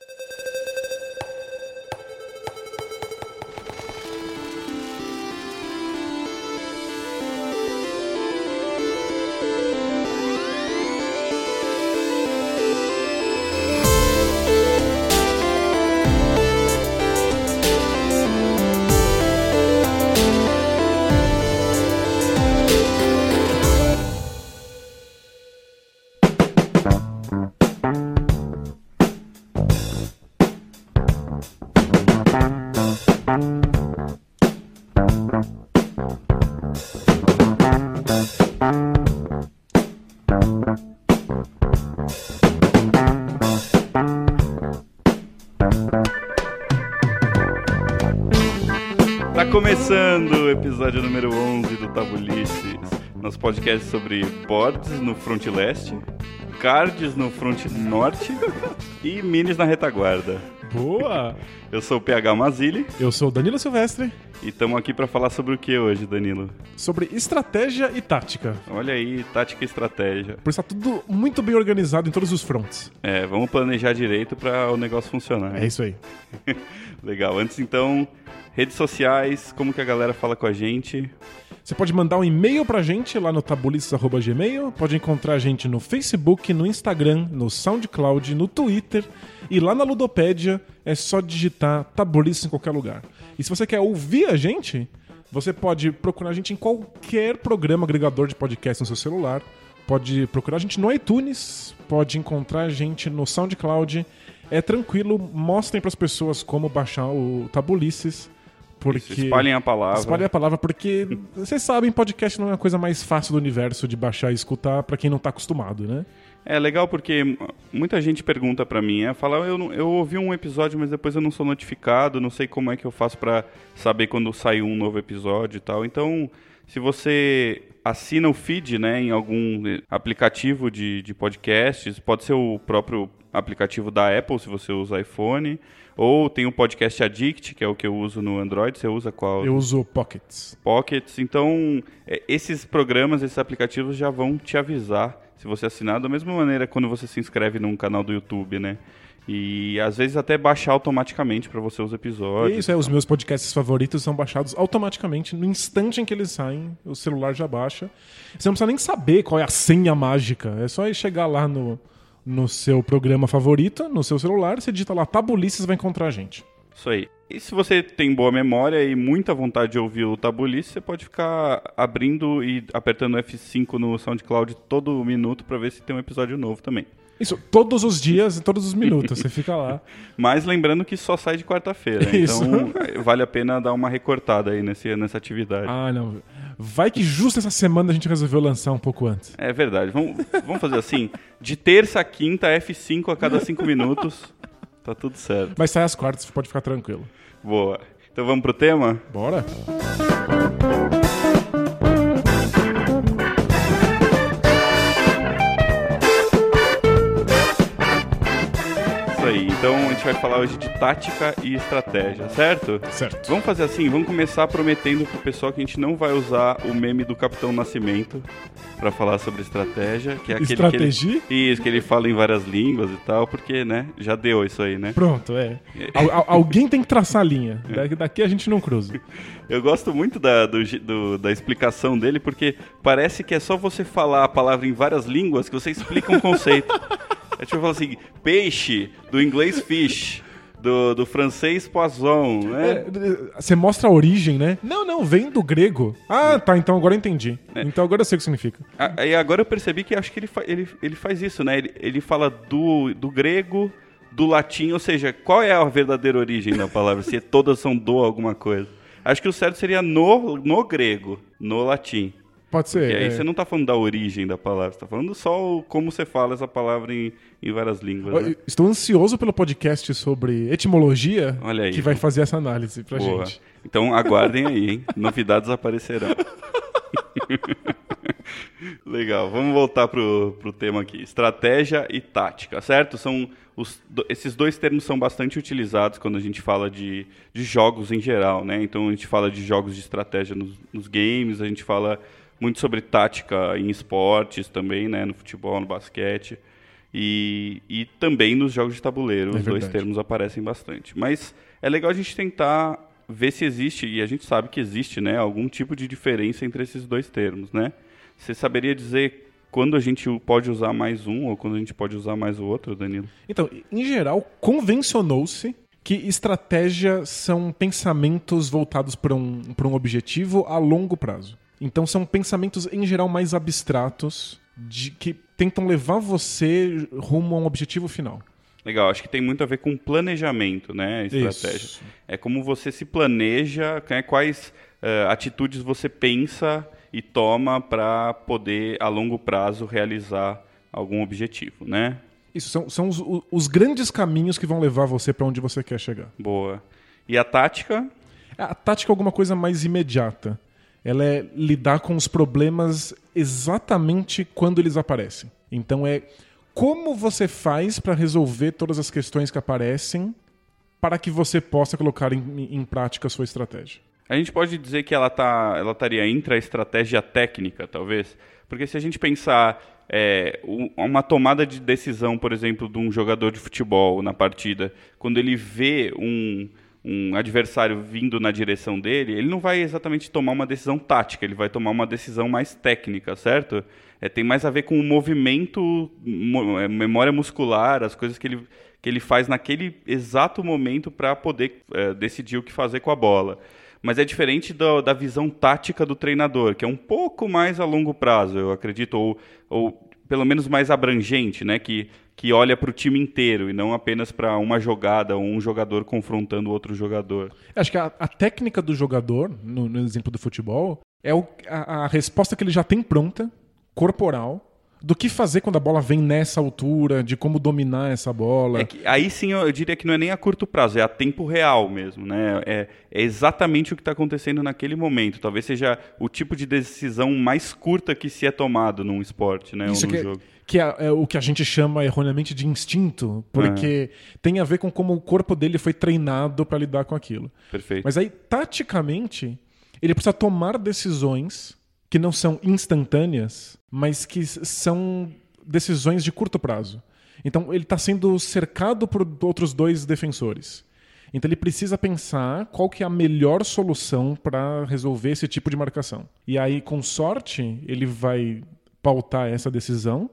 you episódio número 11 do Tabulices, nosso podcast sobre boards no front leste, cards no front norte e minis na retaguarda. Boa! Eu sou o PH Mazili Eu sou o Danilo Silvestre, e estamos aqui para falar sobre o que hoje, Danilo? sobre estratégia e tática. Olha aí, tática e estratégia. Por isso tá tudo muito bem organizado em todos os fronts. É, vamos planejar direito para o negócio funcionar. É isso aí. Legal. Antes então, redes sociais, como que a galera fala com a gente? Você pode mandar um e-mail pra gente lá no tabulices.gmail, pode encontrar a gente no Facebook, no Instagram, no SoundCloud, no Twitter e lá na Ludopédia é só digitar tabulices em qualquer lugar. E se você quer ouvir a gente, você pode procurar a gente em qualquer programa agregador de podcast no seu celular, pode procurar a gente no iTunes, pode encontrar a gente no SoundCloud. É tranquilo, mostrem pras pessoas como baixar o Tabulices. Porque... Espalhem a palavra. Espalhe a palavra, porque vocês sabem, podcast não é a coisa mais fácil do universo de baixar e escutar pra quem não tá acostumado, né? É legal porque muita gente pergunta pra mim, é, fala, eu, não- eu ouvi um episódio, mas depois eu não sou notificado, não sei como é que eu faço pra saber quando saiu um novo episódio e tal. Então, se você assina o feed, né, em algum aplicativo de, de podcasts, pode ser o próprio aplicativo da Apple, se você usa iPhone, ou tem o Podcast Addict, que é o que eu uso no Android, você usa qual? Eu uso Pockets. Pockets. Então, é, esses programas, esses aplicativos já vão te avisar se você assinar, da mesma maneira quando você se inscreve num canal do YouTube, né? E às vezes até baixar automaticamente para você os episódios. Isso é, os meus podcasts favoritos são baixados automaticamente. No instante em que eles saem, o celular já baixa. Você não precisa nem saber qual é a senha mágica. É só ir chegar lá no, no seu programa favorito, no seu celular, você digita lá Tabulices vai encontrar a gente. Isso aí. E se você tem boa memória e muita vontade de ouvir o Tabulice, você pode ficar abrindo e apertando F5 no SoundCloud todo minuto para ver se tem um episódio novo também. Isso, todos os dias e todos os minutos. Você fica lá. Mas lembrando que só sai de quarta-feira, então vale a pena dar uma recortada aí nesse, nessa atividade. Ah, não. Vai que justo essa semana a gente resolveu lançar um pouco antes. É verdade. Vamos, vamos fazer assim: de terça a quinta, F5 a cada cinco minutos. Tá tudo certo. Mas sai às quartas, pode ficar tranquilo. Boa. Então vamos pro tema? Bora? Isso gente vai falar hoje de tática e estratégia, certo? Certo. Vamos fazer assim, vamos começar prometendo pro pessoal que a gente não vai usar o meme do Capitão Nascimento pra falar sobre estratégia, que é aquele Estratégia? que ele, Isso, que ele fala em várias línguas e tal, porque, né, já deu isso aí, né? Pronto, é. Al- al- alguém tem que traçar a linha. Daqui, daqui a gente não cruza. Eu gosto muito da, do do- da explicação dele, porque parece que é só você falar a palavra em várias línguas que você explica um conceito. é tipo falar assim, peixe, do inglês fish, do, do francês poisson, né? É, você mostra a origem, né? Não, não, vem do grego. Ah, tá, então agora eu entendi. Então agora eu sei o que significa. A- Aí agora eu percebi que acho que ele, fa- ele, ele faz isso, né? Ele, ele fala do, do grego, do latim, ou seja, qual é a verdadeira origem da palavra? Se todas são do alguma coisa. Acho que o certo seria no, no grego, no latim. Pode ser. E aí é. você não tá falando da origem da palavra, você tá falando só como você fala essa palavra em, em várias línguas. né? Estou ansioso pelo podcast sobre etimologia Olha aí. que vai fazer essa análise pra Boa. gente. Então aguardem aí, hein? Novidades aparecerão. Legal, vamos voltar pro, pro tema aqui. Estratégia e tática, certo? São os, esses dois termos são bastante utilizados quando a gente fala de, de jogos em geral, né? Então a gente fala de jogos de estratégia nos, nos games, a gente fala muito sobre tática em esportes também, né? No futebol, no basquete. E, e também nos jogos de tabuleiro, É os dois termos aparecem bastante. Mas é legal a gente tentar ver se existe, e a gente sabe que existe, né, algum tipo de diferença entre esses dois termos, né? Você saberia dizer quando a gente pode usar mais um ou quando a gente pode usar mais o outro, Danilo? Então, em geral, convencionou-se que estratégia são pensamentos voltados para um, pra um objetivo a longo prazo. Então, são pensamentos, em geral, mais abstratos, de, que tentam levar você rumo a um objetivo final. Legal, acho que tem muito a ver com planejamento, né, estratégia. Isso. É como você se planeja, né, quais eh, atitudes você pensa e toma para poder, a longo prazo, realizar algum objetivo, né? Isso, são, são os, os grandes caminhos que vão levar você para onde você quer chegar. Boa. E a tática? A tática é alguma coisa mais imediata. Ela é lidar com os problemas exatamente quando eles aparecem. Então é como você faz para resolver todas as questões que aparecem para que você possa colocar em, em prática a sua estratégia. A gente pode dizer que ela tá, ela estaria entre a estratégia técnica, talvez, porque se a gente pensar é, um- uma tomada de decisão, por exemplo, de um jogador de futebol na partida, quando ele vê um, um adversário vindo na direção dele, ele não vai exatamente tomar uma decisão tática, ele vai tomar uma decisão mais técnica, certo? É, tem mais a ver com o movimento, mo- é, memória muscular, as coisas que ele, que ele faz naquele exato momento para poder é, decidir o que fazer com a bola. Mas é diferente do- da visão tática do treinador, que é um pouco mais a longo prazo, eu acredito, ou, ou pelo menos mais abrangente, né? que, que olha para o time inteiro e não apenas para uma jogada ou um jogador confrontando outro jogador. Acho que a, a técnica do jogador, no, no exemplo do futebol, é o- a, a resposta que ele já tem pronta, corporal, do que fazer quando a bola vem nessa altura, de como dominar essa bola. É que, aí sim eu, diria que não é nem a curto prazo, é a tempo real mesmo, né? É, é exatamente o que está acontecendo naquele momento. Talvez seja o tipo de decisão mais curta que se é tomado num esporte, né? Isso ou que, num é, jogo. que é, é o que a gente chama erroneamente de instinto, porque tem a ver com como o corpo dele foi treinado para lidar com aquilo. Perfeito. Mas aí, taticamente, ele precisa tomar decisões que não são instantâneas, mas que são decisões de curto prazo. Então, ele está sendo cercado por outros dois defensores. Então, ele precisa pensar qual que é a melhor solução para resolver esse tipo de marcação. E aí, com sorte, ele vai pautar essa decisão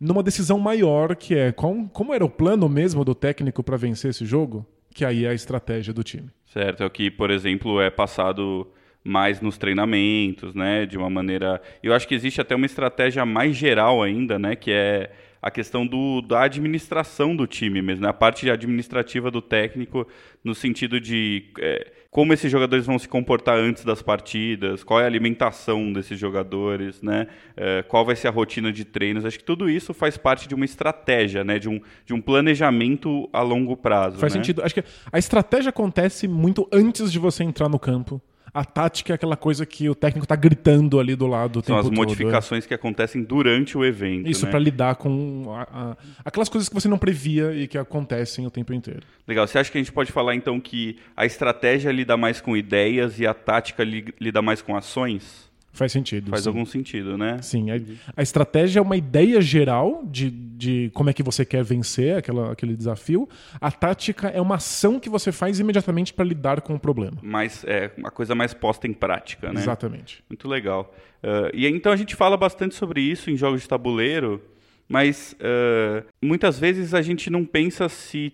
numa decisão maior, que é qual- como era o plano mesmo do técnico para vencer esse jogo, que aí é a estratégia do time. Certo, é o que, por exemplo, é passado mais nos treinamentos, né, de uma maneira... Eu acho que existe até uma estratégia mais geral ainda, né, que é a questão do, da administração do time mesmo, né, a parte administrativa do técnico, no sentido de é, como esses jogadores vão se comportar antes das partidas, qual é a alimentação desses jogadores, né, é, qual vai ser a rotina de treinos. Acho que tudo isso faz parte de uma estratégia, né, de um, de um planejamento a longo prazo. Faz né? sentido. Acho que a estratégia acontece muito antes de você entrar no campo. A tática é aquela coisa que o técnico tá gritando ali do lado o São as todo. modificações que acontecem durante o evento. Isso né? pra lidar com a- a- aquelas coisas que você não previa e que acontecem o tempo inteiro. Legal. Você acha que a gente pode falar então que a estratégia lida mais com ideias e a tática li- lida mais com ações? Faz sentido. Faz sim. algum sentido, né? Sim, a, a estratégia é uma ideia geral de, de como é que você quer vencer aquela, aquele desafio. A tática é uma ação que você faz imediatamente para lidar com o problema. Mas é uma coisa mais posta em prática, né? Exatamente. Muito legal. Ah, e então a gente fala bastante sobre isso em jogos de tabuleiro, mas ah, muitas vezes a gente não pensa se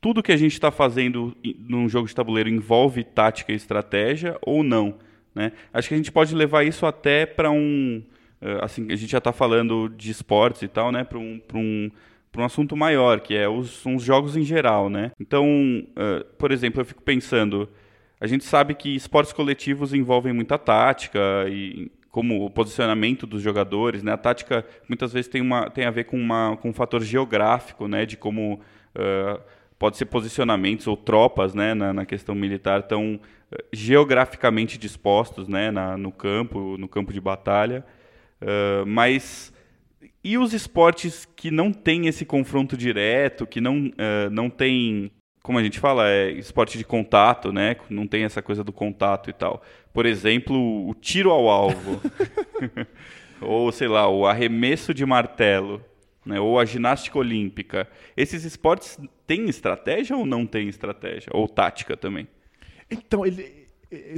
tudo que a gente está fazendo num jogo de tabuleiro envolve tática e estratégia ou não. Né? Acho que a gente pode levar isso até para um. ah, assim, a gente já está falando de esportes e tal, né? Para um, pra um, pra um assunto maior, que é os, os jogos em geral. Né? Então, ah, por exemplo, eu fico pensando. A gente sabe que esportes coletivos envolvem muita tática e como o posicionamento dos jogadores, né? A tática muitas vezes tem, uma, tem a ver com, uma, com um fator geográfico, né? De como ah, pode ser posicionamentos ou tropas, né? Na, na questão militar tão eh, geograficamente dispostos, né? Na, no campo, no campo de batalha. Ah, mas e os esportes que não têm esse confronto direto, que não, eh, não tem, como a gente fala, é esporte de contato, né? Não tem essa coisa do contato e tal. Por exemplo, o tiro ao alvo. Ou, sei lá, o arremesso de martelo. né? ou a ginástica olímpica. Esses esportes têm estratégia ou não têm estratégia? Ou tática também? Então, ele,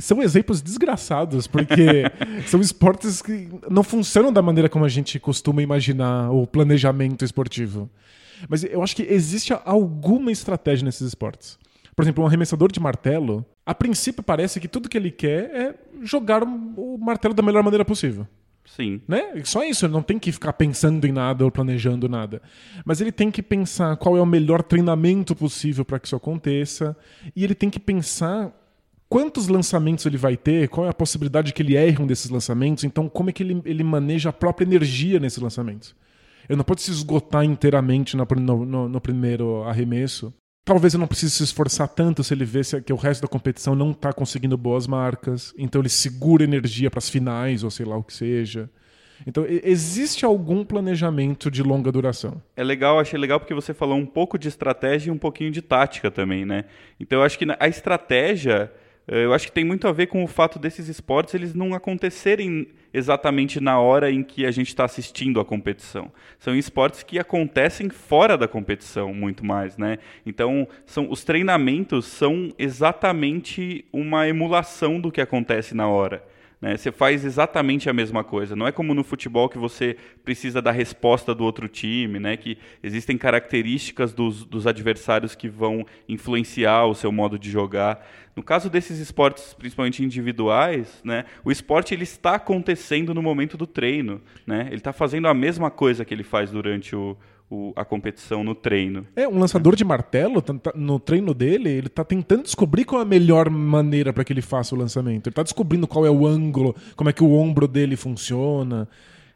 são exemplos desgraçados, porque são esportes que não funcionam da maneira como a gente costuma imaginar o planejamento esportivo. Mas eu acho que existe alguma estratégia nesses esportes. Por exemplo, um arremessador de martelo, a princípio parece que tudo que ele quer é jogar o martelo da melhor maneira possível. Sim. Né? Só isso, ele não tem que ficar pensando em nada ou planejando nada. Mas ele tem que pensar qual é o melhor treinamento possível para que isso aconteça. E ele tem que pensar quantos lançamentos ele vai ter, qual é a possibilidade que ele erre um desses lançamentos, então como é que ele, ele maneja a própria energia nesses lançamentos. Ele não pode se esgotar inteiramente no, no, no primeiro arremesso. Talvez ele não precise se esforçar tanto se ele vê que o resto da competição não está conseguindo boas marcas. Então ele segura energia para as finais, ou sei lá o que seja. Então, existe algum planejamento de longa duração? É legal, achei legal porque você falou um pouco de estratégia e um pouquinho de tática também, né? Então, eu acho que a estratégia eu acho que tem muito a ver com o fato desses esportes eles não acontecerem exatamente na hora em que a gente está assistindo a competição. São esportes que acontecem fora da competição muito mais, né? Então, são, os treinamentos são exatamente uma emulação do que acontece na hora. Né? Você faz exatamente a mesma coisa. Não é como no futebol que você precisa da resposta do outro time, né? que existem características dos, dos adversários que vão influenciar o seu modo de jogar. No caso desses esportes, principalmente individuais, né, o esporte ele está acontecendo no momento do treino. Né? Ele está fazendo a mesma coisa que ele faz durante o, o, a competição no treino. É, um lançador de martelo, no treino dele, ele tá tentando descobrir qual é a melhor maneira para que ele faça o lançamento. Ele tá descobrindo qual é o ângulo, como é que o ombro dele funciona.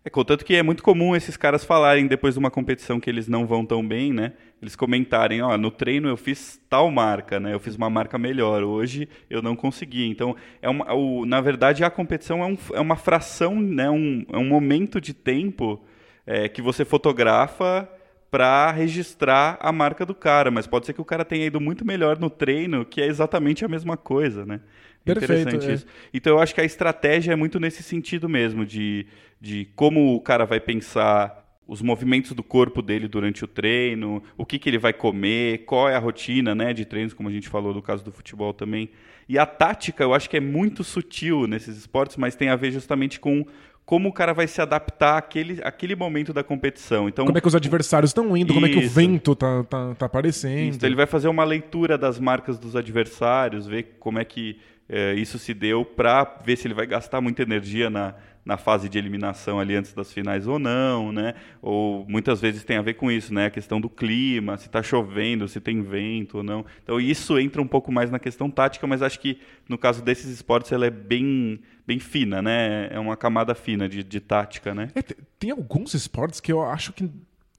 É, contanto que é muito comum esses caras falarem depois de uma competição que eles não vão tão bem, né? Eles comentarem, ó, no treino eu fiz tal marca, né? Eu fiz uma marca melhor, hoje eu não consegui. Então, é uma, o, na verdade, a competição é, um, é uma fração, né? Um, é um momento de tempo é, que você fotografa para registrar a marca do cara, mas pode ser que o cara tenha ido muito melhor no treino, que é exatamente a mesma coisa, né? Perfeito, Interessante é. isso. Então eu acho que a estratégia é muito nesse sentido mesmo, de, de como o cara vai pensar os movimentos do corpo dele durante o treino, o que, que ele vai comer, qual é a rotina né, de treinos, como a gente falou no caso do futebol também. E a tática eu acho que é muito sutil nesses esportes, mas tem a ver justamente com como o cara vai se adaptar àquele, àquele momento da competição. Então, como é que os adversários estão indo, isso. como é que o vento tá, tá, tá aparecendo. Isso. Então, ele vai fazer uma leitura das marcas dos adversários, ver como é que é, isso se deu, para ver se ele vai gastar muita energia na, na fase de eliminação ali antes das finais ou não, né? Ou muitas vezes tem a ver com isso, né? A questão do clima, se está chovendo, se tem vento ou não. Então isso entra um pouco mais na questão tática, mas acho que no caso desses esportes ela é bem bem fina, né? É uma camada fina de, de tática, né? É, tem alguns esportes que eu acho que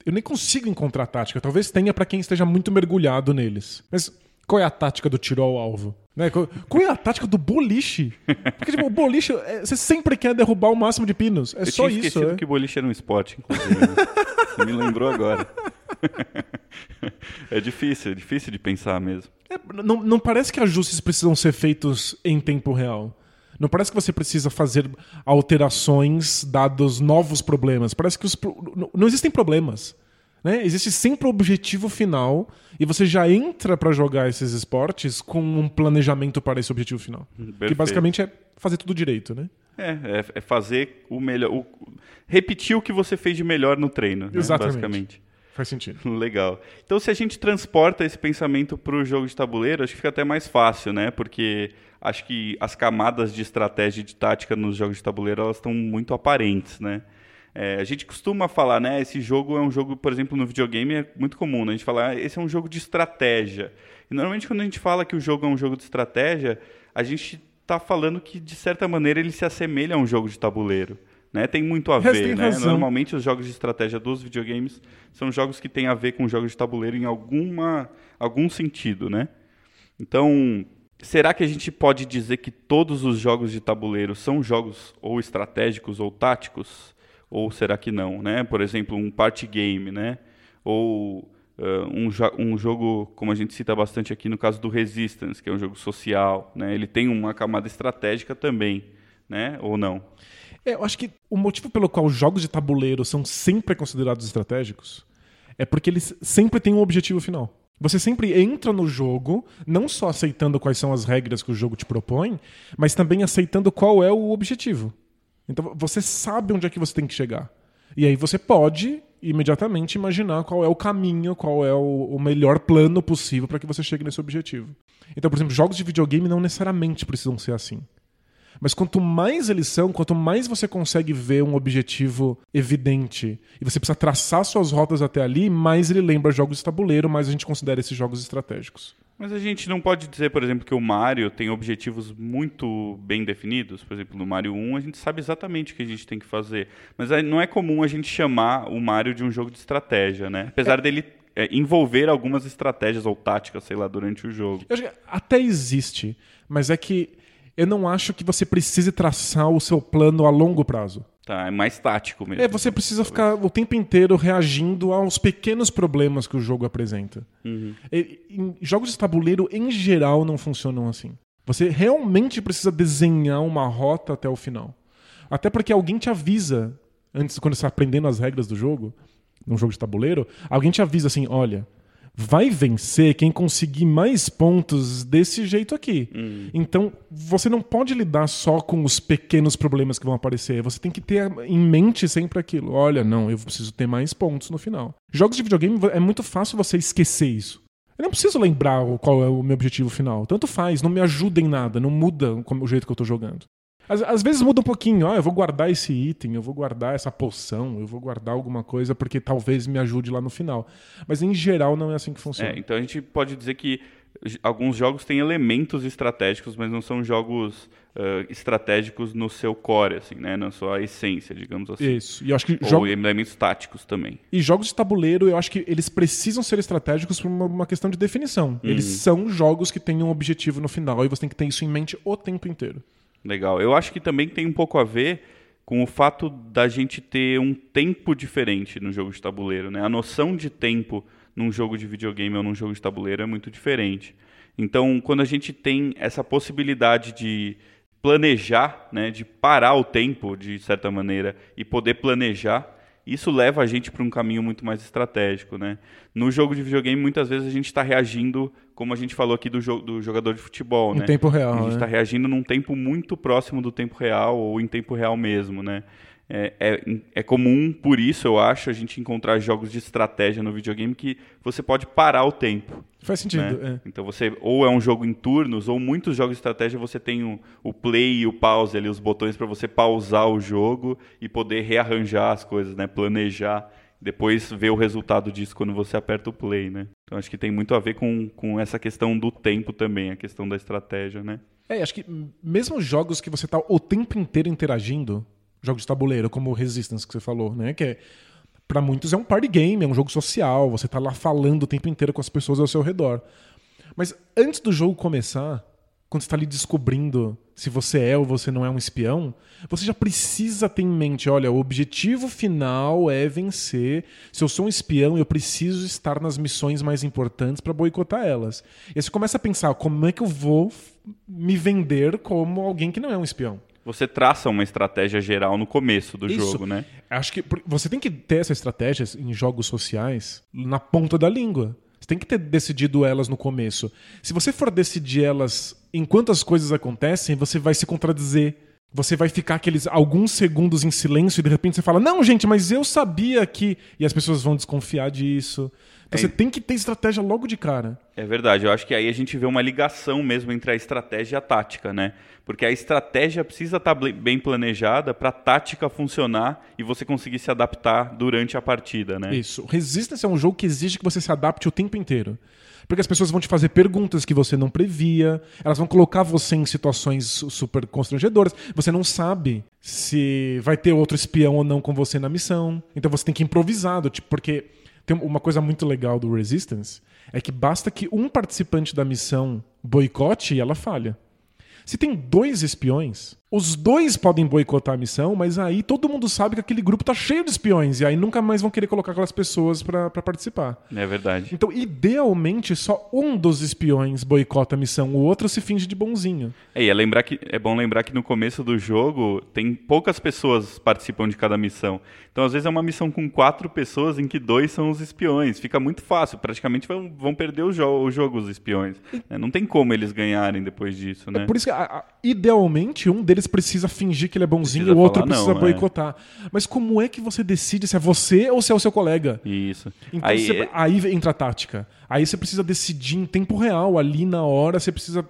eu nem consigo encontrar tática. Talvez tenha para quem esteja muito mergulhado neles. Mas qual é a tática do tiro ao alvo? Né? Qual é a tática do boliche? Porque, tipo, o boliche, é, você sempre quer derrubar o máximo de pinos. É eu só tinha isso. Eu é. que boliche era um esporte, inclusive. Né? me lembrou agora. é difícil, é difícil de pensar mesmo. É, não, não parece que ajustes precisam ser feitos em tempo real. Não parece que você precisa fazer alterações dados novos problemas. Parece que os, não existem problemas. Né? Existe sempre o objetivo final e você já entra para jogar esses esportes com um planejamento para esse objetivo final. Perfeito. Que basicamente é fazer tudo direito, né? É, é, é fazer o melhor. O, repetir o que você fez de melhor no treino, né? Exatamente. basicamente. Faz sentido. Legal. Então, se a gente transporta esse pensamento para o jogo de tabuleiro, acho que fica até mais fácil, né? Porque acho que as camadas de estratégia e de tática nos jogos de tabuleiro elas estão muito aparentes, né? É, a gente costuma falar, né? Esse jogo é um jogo, por exemplo, no videogame é muito comum, né? A gente falar, ah, esse é um jogo de estratégia. E normalmente quando a gente fala que o jogo é um jogo de estratégia, a gente está falando que de certa maneira ele se assemelha a um jogo de tabuleiro. Né? Tem muito a ver, né? Normalmente os jogos de estratégia dos videogames são jogos que têm a ver com jogos de tabuleiro em alguma, algum sentido, né? Então, será que a gente pode dizer que todos os jogos de tabuleiro são jogos ou estratégicos ou táticos? Ou será que não, né? Por exemplo, um party game, né? Ou uh, um, um, jogo, como a gente cita bastante aqui no caso do Resistance, que é um jogo social, né? Ele tem uma camada estratégica também, né? Ou não? É, eu acho que o motivo pelo qual jogos de tabuleiro são sempre considerados estratégicos é porque eles sempre têm um objetivo final. Você sempre entra no jogo, não só aceitando quais são as regras que o jogo te propõe, mas também aceitando qual é o objetivo. Então você sabe onde é que você tem que chegar. E aí você pode imediatamente imaginar qual é o caminho, qual é o, o melhor plano possível para que você chegue nesse objetivo. Então, por exemplo, jogos de videogame não necessariamente precisam ser assim. Mas quanto mais eles são, quanto mais você consegue ver um objetivo evidente e você precisa traçar suas rotas até ali, mais ele lembra jogos de tabuleiro, mais a gente considera esses jogos estratégicos. Mas a gente não pode dizer, por exemplo, que o Mario tem objetivos muito bem definidos. Por exemplo, no Mario 1 a gente sabe exatamente o que a gente tem que fazer. Mas não é comum a gente chamar o Mario de um jogo de estratégia, né? Apesar é. dele é, envolver algumas estratégias ou táticas, sei lá, durante o jogo. até existe, mas é que eu não acho que você precise traçar o seu plano a longo prazo. Tá, é mais tático mesmo. É, você precisa ficar o tempo inteiro reagindo aos pequenos problemas que o jogo apresenta. Uhum. E, em jogos de tabuleiro, em geral, não funcionam assim. Você realmente precisa desenhar uma rota até o final. Até porque alguém te avisa, antes, quando você está aprendendo as regras do jogo, num jogo de tabuleiro, alguém te avisa assim: olha, vai vencer quem conseguir mais pontos desse jeito aqui. Hum. Então, você não pode lidar só com os pequenos problemas que vão aparecer. Você tem que ter em mente sempre aquilo. Olha, não, eu preciso ter mais pontos no final. Jogos de videogame é muito fácil você esquecer isso. Eu não preciso lembrar qual é o meu objetivo final. Tanto faz, não me ajuda em nada, não muda o jeito que eu estou jogando. Às, às, vezes muda um pouquinho, ah, eu vou guardar esse item, eu vou guardar essa poção, eu vou guardar alguma coisa porque talvez me ajude lá no final. Mas em geral não é assim que funciona. É, então a gente pode dizer que alguns jogos têm elementos estratégicos, mas não são jogos uh, estratégicos no seu core, assim, né? Na sua essência, digamos assim. Isso. E eu acho que Ou jogo... elementos táticos também. E jogos de tabuleiro, eu acho que eles precisam ser estratégicos por uma, uma questão de definição. Uhum. Eles são jogos que têm um objetivo no final e você tem que ter isso em mente o tempo inteiro. Legal. Eu acho que também tem um pouco a ver com o fato da gente ter um tempo diferente no jogo de tabuleiro, né? A noção de tempo num jogo de videogame ou num jogo de tabuleiro é muito diferente. Então, quando a gente tem essa possibilidade de planejar, né, de parar o tempo de certa maneira e poder planejar, isso leva a gente para um caminho muito mais estratégico, né? No jogo de videogame, muitas vezes a gente está reagindo, como a gente falou aqui do, jo do jogador de futebol, em né? Em tempo real. A gente está né? reagindo num tempo muito próximo do tempo real ou em tempo real mesmo, né? É, é, é, comum, por isso eu acho, a gente encontrar jogos de estratégia no videogame que você pode parar o tempo. Faz sentido. Né? É. Então você ou é um jogo em turnos, ou muitos jogos de estratégia você tem o, o play e o pause ali, os botões para você pausar o jogo e poder rearranjar as coisas, né? Planejar. Depois ver o resultado disso quando você aperta o play, né? Então acho que tem muito a ver com, com essa questão do tempo também, a questão da estratégia, né? É, acho que mesmo jogos que você está o tempo inteiro interagindo, jogos de tabuleiro, como Resistance que você falou, né? Que é, para muitos é um party game, é um jogo social, você tá lá falando o tempo inteiro com as pessoas ao seu redor. Mas antes do jogo começar, quando você está ali descobrindo se você é ou você não é um espião, você já precisa ter em mente, olha, o objetivo final é vencer. Se eu sou um espião, eu preciso estar nas missões mais importantes para boicotar elas. E aí você começa a pensar, como é que eu vou me vender como alguém que não é um espião? Você traça uma estratégia geral no começo do Isso. jogo, né? Acho que você tem que ter essa estratégia em jogos sociais na ponta da língua. Você tem que ter decidido elas no começo. Se você for decidir elas enquanto as coisas acontecem, você vai se contradizer. Você vai ficar aqueles alguns segundos em silêncio e de repente você fala: Não, gente, mas eu sabia que. E as pessoas vão desconfiar disso. Então é. você tem que ter estratégia logo de cara. É verdade. Eu acho que aí a gente vê uma ligação mesmo entre a estratégia e a tática, né? Porque a estratégia precisa estar tá bem planejada para a tática funcionar e você conseguir se adaptar durante a partida, né? Isso. Resistance é um jogo que exige que você se adapte o tempo inteiro. Porque as pessoas vão te fazer perguntas que você não previa, elas vão colocar você em situações super constrangedoras. Você não sabe se vai ter outro espião ou não com você na missão. Então você tem que improvisar, tipo, porque tem uma coisa muito legal do Resistance é que basta que um participante da missão boicote e ela falha. Se tem dois espiões, Os dois podem boicotar a missão, mas aí todo mundo sabe que aquele grupo tá cheio de espiões. E aí nunca mais vão querer colocar aquelas pessoas para participar. É verdade. Então, idealmente, só um dos espiões boicota a missão, o outro se finge de bonzinho. É, e é, lembrar que, é bom lembrar que no começo do jogo tem poucas pessoas participam de cada missão. Então, às vezes, é uma missão com quatro pessoas em que dois são os espiões. Fica muito fácil. Praticamente vão, vão perder o, jo o jogo os espiões. É, não tem como eles ganharem depois disso, né? É por isso que, a, a, idealmente, um deles precisa fingir que ele é bonzinho e o outro precisa não, é. boicotar. É. Mas como é que você decide se é você ou se é o seu colega? Isso. Então, aí, você, aí entra a tática. Aí você precisa decidir em tempo real, ali na hora, você precisa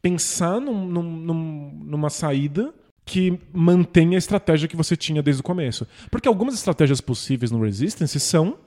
pensar num, num, numa saída que mantenha a estratégia que você tinha desde o começo. Porque algumas estratégias possíveis no Resistance são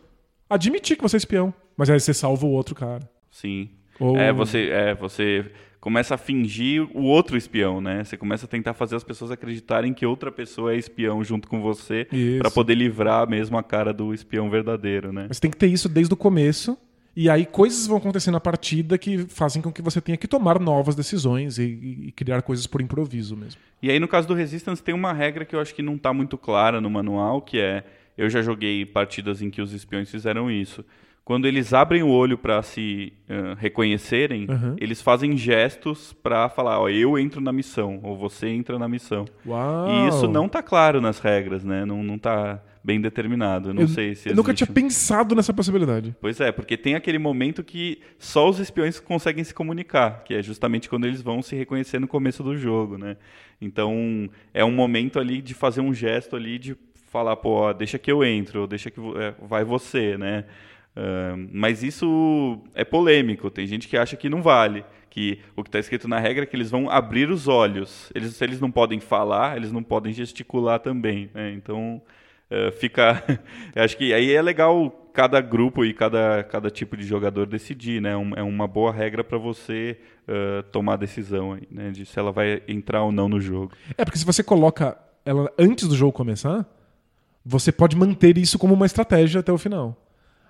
admitir que você é espião, mas aí você salva o outro cara. Sim. Ou... É, você, é, você começa a fingir o outro espião, né? Você começa a tentar fazer as pessoas acreditarem que outra pessoa é espião junto com você para poder livrar mesmo a cara do espião verdadeiro, né? Mas tem que ter isso desde o começo e aí coisas vão acontecer na partida que fazem com que você tenha que tomar novas decisões e, e, criar coisas por improviso mesmo. E aí no caso do Resistance tem uma regra que eu acho que não está muito clara no manual, que é eu já joguei partidas em que os espiões fizeram isso. Quando eles abrem o olho para se uh, reconhecerem, uhum. eles fazem gestos para falar, ó, eu entro na missão, ou você entra na missão. Uau. E isso não está claro nas regras, né? Não, não tá bem determinado. Eu não eu, sei se. Eu nunca tinha pensado nessa possibilidade. Pois é, porque tem aquele momento que só os espiões conseguem se comunicar, que é justamente quando eles vão se reconhecer no começo do jogo, né? Então é um momento ali de fazer um gesto ali de falar, pô, deixa que eu entro, deixa que é, vai você, né? Mas isso é polêmico. Tem gente que acha que não vale. Que o que está escrito na regra é que eles vão abrir os olhos. Eles, se eles não podem falar, eles não podem gesticular também. Né? Então uh, fica. acho que aí é legal cada grupo e cada, cada tipo de jogador decidir, né? Um, é uma boa regra para você uh, tomar a decisão né? De se ela vai entrar ou não no jogo. É, porque se você coloca ela antes do jogo começar, você pode manter isso como uma estratégia até o final.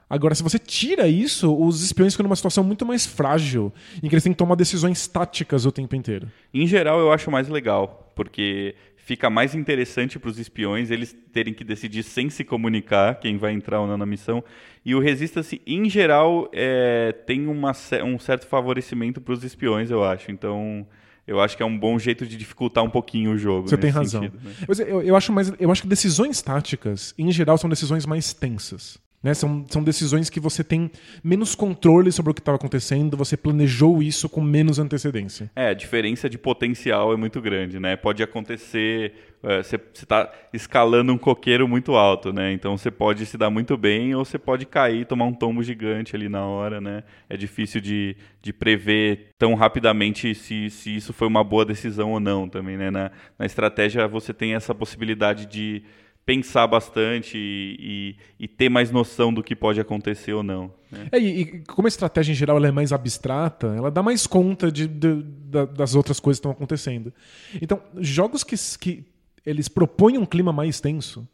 Agora, se você tira isso, os espiões ficam numa situação muito mais frágil, em que eles têm que tomar decisões táticas o tempo inteiro. Em geral, eu acho mais legal, porque fica mais interessante para os espiões eles terem que decidir sem se comunicar quem vai entrar ou não na missão. E o Resista-se, em geral, é, tem uma, um certo favorecimento para os espiões, eu acho. Então, eu acho que é um bom jeito de dificultar um pouquinho o jogo. Você tem razão. Sentido, né? eu, eu, acho mais, eu acho que decisões táticas, em geral, são decisões mais tensas. Né? São, são decisões que você tem menos controle sobre o que estava acontecendo, você planejou isso com menos antecedência. É, a diferença de potencial é muito grande, né? Pode acontecer, é, você está escalando um coqueiro muito alto, né? Então você pode se dar muito bem ou você pode cair, tomar um tombo gigante ali na hora, né? É difícil de, de prever tão rapidamente se, se isso foi uma boa decisão ou não também, né? Na, na estratégia você tem essa possibilidade de pensar bastante e, e, e, ter mais noção do que pode acontecer ou não. Né? É, e, e, como a estratégia em geral é mais abstrata, ela dá mais conta de, de, de, das outras coisas que estão acontecendo. Então, jogos que, que eles propõem um clima mais tenso,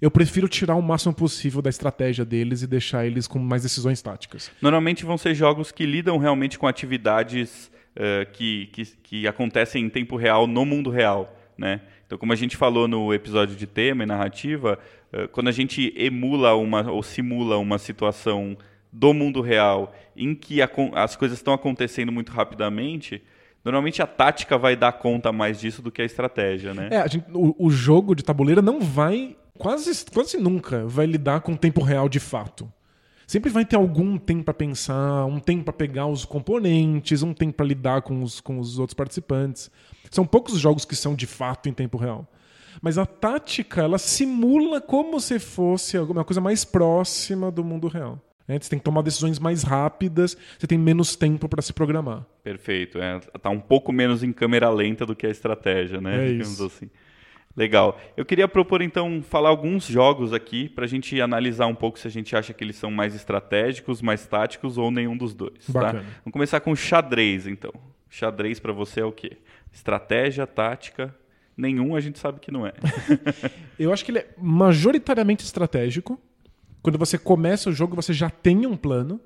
eu prefiro tirar o máximo possível da estratégia deles e deixar eles com mais decisões táticas. Normalmente vão ser jogos que lidam realmente com atividades uh, que, que, que acontecem em tempo real no mundo real. Né? Então, como a gente falou no episódio de tema e narrativa, eh, quando a gente emula uma ou simula uma situação do mundo real em que a, as coisas estão acontecendo muito rapidamente, normalmente a tática vai dar conta mais disso do que a estratégia, né? É, gente, o, o, jogo de tabuleiro não vai quase, quase nunca vai lidar com tempo real de fato. Sempre vai ter algum tempo para pensar, um tempo para pegar os componentes, um tempo para lidar com os, com os outros participantes. São poucos jogos que são de fato em tempo real. Mas a tática, ela simula como se fosse alguma coisa mais próxima do mundo real. Né? Você tem que tomar decisões mais rápidas, você tem menos tempo para se programar. Perfeito. É, tá um pouco menos em câmera lenta do que a estratégia, né? É isso. Assim. Legal. Eu queria propor, então, falar alguns jogos aqui para a gente analisar um pouco se a gente acha que eles são mais estratégicos, mais táticos ou nenhum dos dois. Tá? Bacana. Tá? Vamos começar com xadrez, então. Xadrez para você é o quê? Estratégia, tática, nenhum a gente sabe que não é. Eu acho que ele é majoritariamente estratégico. Quando você começa o jogo, você já tem um plano.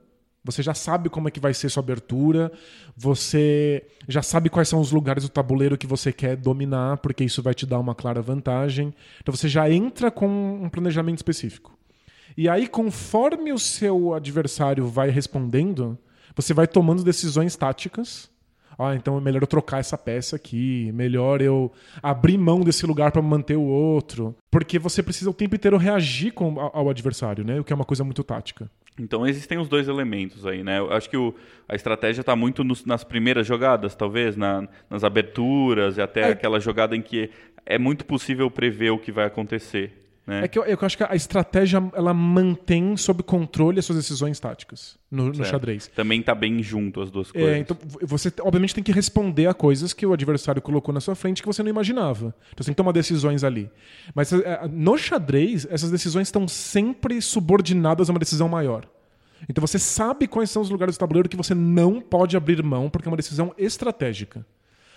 Você já sabe como é que vai ser sua abertura, você já sabe quais são os lugares do tabuleiro que você quer dominar, porque isso vai te dar uma clara vantagem. Então você já entra com um planejamento específico. E aí, conforme o seu adversário vai respondendo, você vai tomando decisões táticas. Ah, então é melhor eu trocar essa peça aqui, melhor eu abrir mão desse lugar para manter o outro. Porque você precisa o tempo inteiro reagir com, ao adversário, né? O que é uma coisa muito tática. Então existem os dois elementos aí, né? Eu acho que o, a estratégia está muito nos, nas primeiras jogadas, talvez, na, nas aberturas e até é. aquela jogada em que é muito possível prever o que vai acontecer. Né? É, que eu, eu, acho que a estratégia ela mantém sob controle as suas decisões táticas no, no xadrez. Também está bem junto as duas é, coisas. É, então você obviamente tem que responder a coisas que o adversário colocou na sua frente que você não imaginava. Então você tem que tomar decisões ali. Mas é, no xadrez, essas decisões estão sempre subordinadas a uma decisão maior. Então você sabe quais são os lugares do tabuleiro que você não pode abrir mão porque é uma decisão estratégica.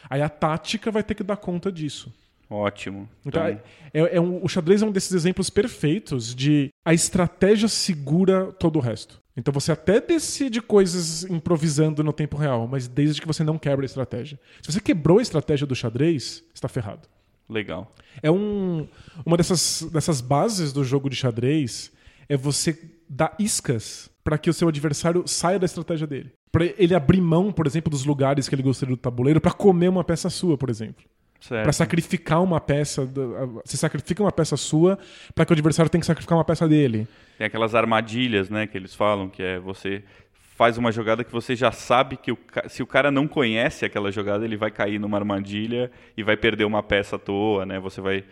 Aí a tática vai ter que dar conta disso. Ótimo. Então, então... É, é um, o xadrez é um desses exemplos perfeitos de a estratégia segura todo o resto. Então você até decide coisas improvisando no tempo real, mas desde que você não quebra a estratégia. Se você quebrou a estratégia do xadrez, está ferrado. Legal. É um, uma dessas, dessas bases do jogo de xadrez é você dar iscas para que o seu adversário saia da estratégia dele. Para ele abrir mão, por exemplo, dos lugares que ele gostaria do tabuleiro para comer uma peça sua, por exemplo para sacrificar uma peça. Você sacrifica uma peça sua para que o adversário tenha que sacrificar uma peça dele. Tem aquelas armadilhas, né, que eles falam, que é você faz uma jogada que você já sabe que o, se o cara não conhece aquela jogada, ele vai cair numa armadilha e vai perder uma peça à toa, né? Você vai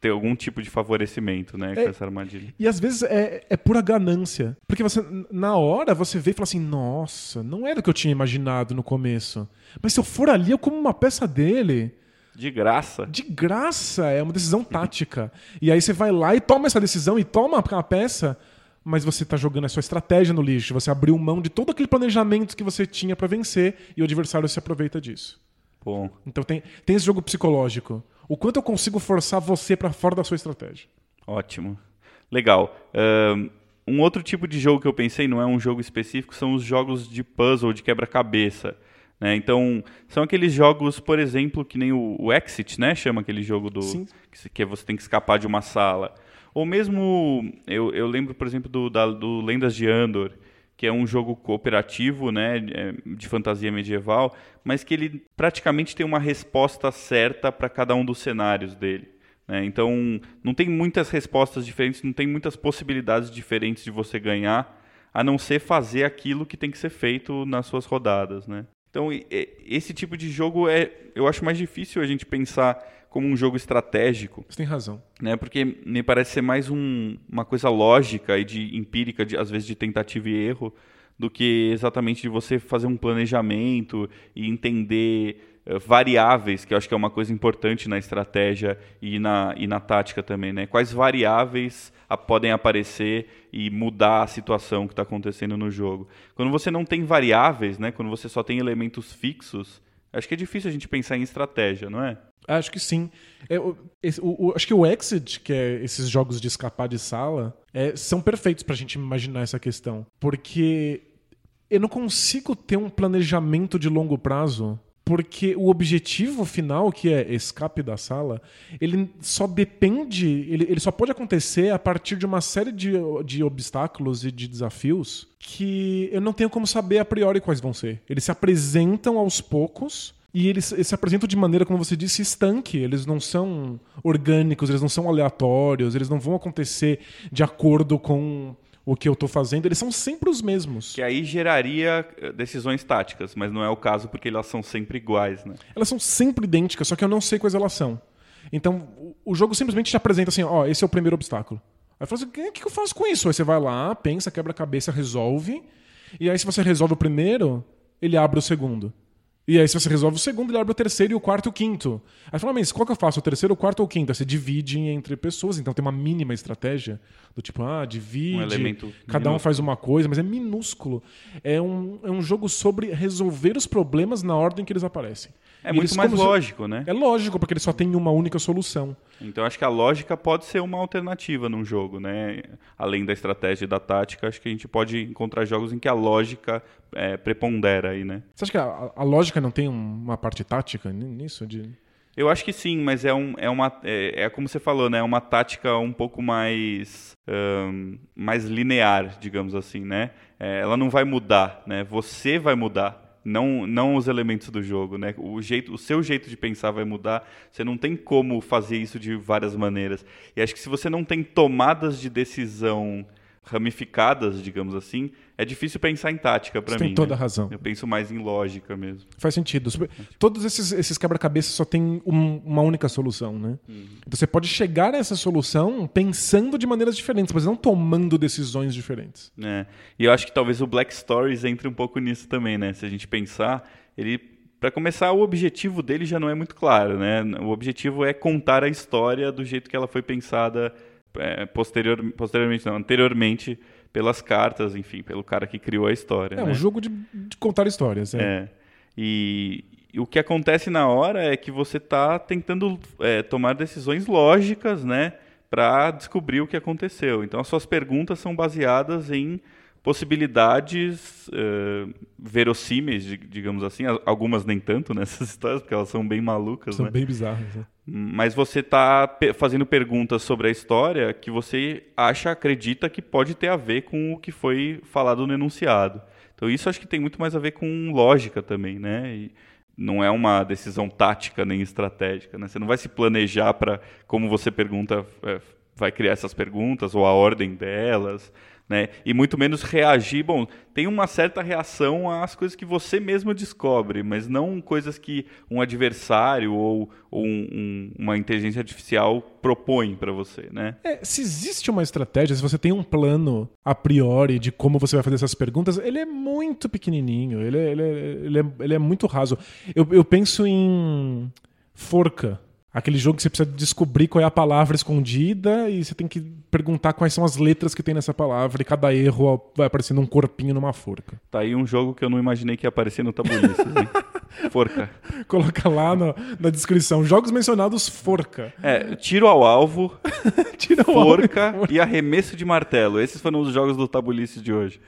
ter algum tipo de favorecimento, né, com é, essa armadilha. E às vezes é, é pura ganância. Porque você, na hora, você vê e fala assim, nossa, não era o que eu tinha imaginado no começo. Mas se eu for ali, eu como uma peça dele. De graça. De graça, é uma decisão tática. e aí você vai lá e toma essa decisão e toma a peça, mas você está jogando a sua estratégia no lixo. Você abriu mão de todo aquele planejamento que você tinha para vencer e o adversário se aproveita disso. Bom. Então tem, tem esse jogo psicológico. O quanto eu consigo forçar você para fora da sua estratégia. Ótimo. Legal. Um outro tipo de jogo que eu pensei, não é um jogo específico, são os jogos de puzzle, de quebra-cabeça. Né? Então, são aqueles jogos, por exemplo, que nem o, o Exit, né? Chama aquele jogo do que, que, você tem que escapar de uma sala. Ou mesmo, eu, eu lembro, por exemplo, do, da, do Lendas de Andor, que é um jogo cooperativo, né, é, de fantasia medieval, mas que ele praticamente tem uma resposta certa para cada um dos cenários dele. Né? Então, não tem muitas respostas diferentes, não tem muitas possibilidades diferentes de você ganhar, a não ser fazer aquilo que tem que ser feito nas suas rodadas, né? Então, esse tipo de jogo é, eu acho mais difícil a gente pensar como um jogo estratégico. Você tem razão. Né? Porque me parece ser mais um, uma coisa lógica e de empírica, de, às vezes de tentativa e erro, do que exatamente de você fazer um planejamento e entender variáveis, que eu acho que é uma coisa importante na estratégia e na, e na tática também, né? Quais variáveis a, podem aparecer e mudar a situação que está acontecendo no jogo. Quando você não tem variáveis, né? Quando você só tem elementos fixos, acho que é difícil a gente pensar em estratégia, não é? Acho que sim. É, o, o, acho que o Exit, que é esses jogos de escapar de sala, é, são perfeitos para a gente imaginar essa questão. Porque eu não consigo ter um planejamento de longo prazo porque o objetivo final, que é escape da sala, ele só depende, ele, ele só pode acontecer a partir de uma série de, de obstáculos e de desafios que eu não tenho como saber a priori quais vão ser. Eles se apresentam aos poucos e eles, eles, se apresentam de maneira, como você disse, estanque. Eles não são orgânicos, eles não são aleatórios, eles não vão acontecer de acordo com o que eu estou fazendo, eles são sempre os mesmos. Que aí geraria eh, decisões táticas, mas não é o caso porque elas são sempre iguais, né? Elas são sempre idênticas, só que eu não sei quais elas são. Então, o jogo simplesmente te apresenta assim, ó, esse é o primeiro obstáculo. Aí você fala assim, o que eu faço com isso? Aí você vai lá, pensa, quebra a cabeça, resolve. E aí se você resolve o primeiro, ele abre o segundo. E aí, se você resolve o segundo, ele abre o terceiro e o quarto e o quinto. Aí fala, mas qual que eu faço? O terceiro, o quarto ou o quinto? Aí você divide entre pessoas, então tem uma mínima estratégia. Do tipo, ah, divide. Um elemento cada um minúsculo. faz uma coisa, mas é minúsculo. É um, é um jogo sobre resolver os problemas na ordem que eles aparecem. É muito mais como se- lógico, né? É lógico, porque ele só tem uma única solução. Então acho que a lógica pode ser uma alternativa num jogo, né? Além da estratégia e da tática, acho que a gente pode encontrar jogos em que a lógica é, prepondera aí, né? Você acha que a, a lógica não tem um- uma parte tática ni- nisso? De... Eu acho que sim, mas é, um, é uma. É, é como você falou, né? É uma tática um pouco mais. ahn, mais linear, digamos assim, né? É, ela não vai mudar, né? Você vai mudar. Não, não os elementos do jogo, né? O, jeito, o seu jeito de pensar vai mudar. Você não tem como fazer isso de várias maneiras. E acho que se você não tem tomadas de decisão ramificadas, digamos assim, é difícil pensar em tática para mim. tem toda né? a razão. Eu penso mais em lógica mesmo. Faz sentido. Todos esses, esses quebra-cabeças só tem um- uma única solução, né? Então você pode chegar a essa solução pensando de maneiras diferentes, mas não tomando decisões diferentes. né? E eu acho que talvez o Black Stories entre um pouco nisso também, né? Se a gente pensar, ele para começar, o objetivo dele já não é muito claro, né? O objetivo é contar a história do jeito que ela foi pensada é, posterior, posteriormente, não, anteriormente pelas cartas, enfim, pelo cara que criou a história. É né? um jogo de, de contar histórias. É. É. E, e o que acontece na hora é que você está tentando é, tomar decisões lógicas, né, para descobrir o que aconteceu. Então, as suas perguntas são baseadas em possibilidades eh, verossímeis, di- digamos assim. Al- Algumas nem tanto nessas histórias, porque elas são bem malucas, São né? bem bizarras. né? Mas você está fazendo perguntas sobre a história que você acha, acredita que pode ter a ver com o que foi falado no enunciado. Então isso acho que tem muito mais a ver com lógica também, né? E não é uma decisão tática nem estratégica, né? Você não vai se planejar para como você pergunta, é, vai criar essas perguntas ou a ordem delas, né? E muito menos reagir. Bom, tem uma certa reação às coisas que você mesmo descobre, mas não coisas que um adversário ou, ou um- um- uma inteligência artificial propõe para você, né? É, se existe uma estratégia, se você tem um plano a priori de como você vai fazer essas perguntas, ele é muito pequenininho, ele é, ele é, ele é, ele é muito raso. Eu, eu penso em Forca. Aquele jogo que você precisa descobrir qual é a palavra escondida e você tem que perguntar quais são as letras que tem nessa palavra e cada erro vai aparecendo um corpinho numa forca. Tá aí um jogo que eu não imaginei que ia aparecer no hein? Forca. Coloca lá no- na descrição, jogos mencionados Forca. É, tiro ao alvo, Tira o áudio. forca e arremesso de martelo. Esses foram os jogos do Tabulices de hoje.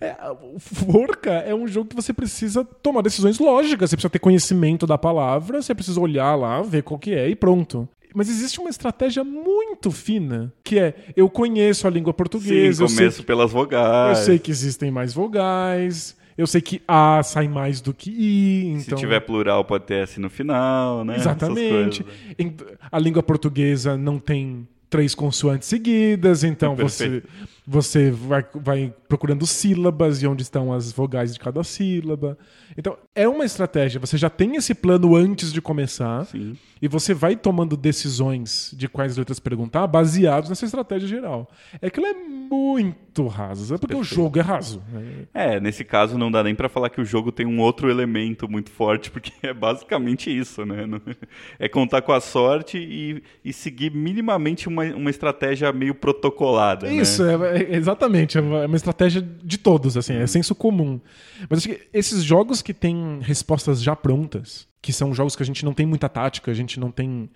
É, Forca é um jogo que você precisa tomar decisões lógicas. Você precisa ter conhecimento da palavra, você precisa olhar lá, ver qual que é e pronto. Mas existe uma estratégia muito fina, que é eu conheço a língua Sim, portuguesa, eu, sei começo que, pelas eu vogais. sei que existem mais vogais, eu sei que A sai mais do que I, Se então tiver plural, pode ter S no final, né? Exatamente. Né? A língua portuguesa não tem três consoantes seguidas, então você, Perfeito. Você vai, vai procurando sílabas e onde estão as vogais de cada sílaba. Então, é uma estratégia. Você já tem esse plano antes de começar Sim. e você vai tomando decisões de quais letras perguntar baseados nessa estratégia geral. É que ela é muito rasa, porque o jogo é raso. né? É, nesse caso não dá nem pra falar que o jogo tem um outro elemento muito forte, porque é basicamente isso, né? É contar com a sorte e, e seguir minimamente uma, uma estratégia meio protocolada. Isso, né? é, é- exatamente. É uma é uma estratégia de todos, assim, é senso comum. Mas acho que esses jogos que têm respostas já prontas, que são jogos que a gente não tem muita tática, a gente não tem,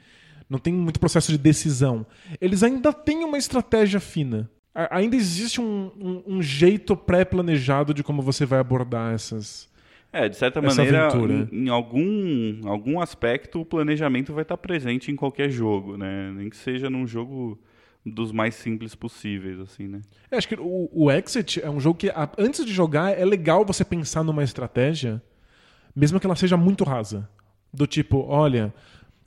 não tem muito processo de decisão, eles ainda têm uma estratégia fina. A- Ainda existe um, um- um jeito pré-planejado de como você vai abordar essas. É, de certa Essa maneira, em, em algum, algum aspecto, o planejamento vai estar presente em qualquer jogo, né? Nem que seja num jogo dos mais simples possíveis, assim, né? Acho que o, o Exit é um jogo que, antes de jogar, é legal você pensar numa estratégia, mesmo que ela seja muito rasa. Do tipo, olha,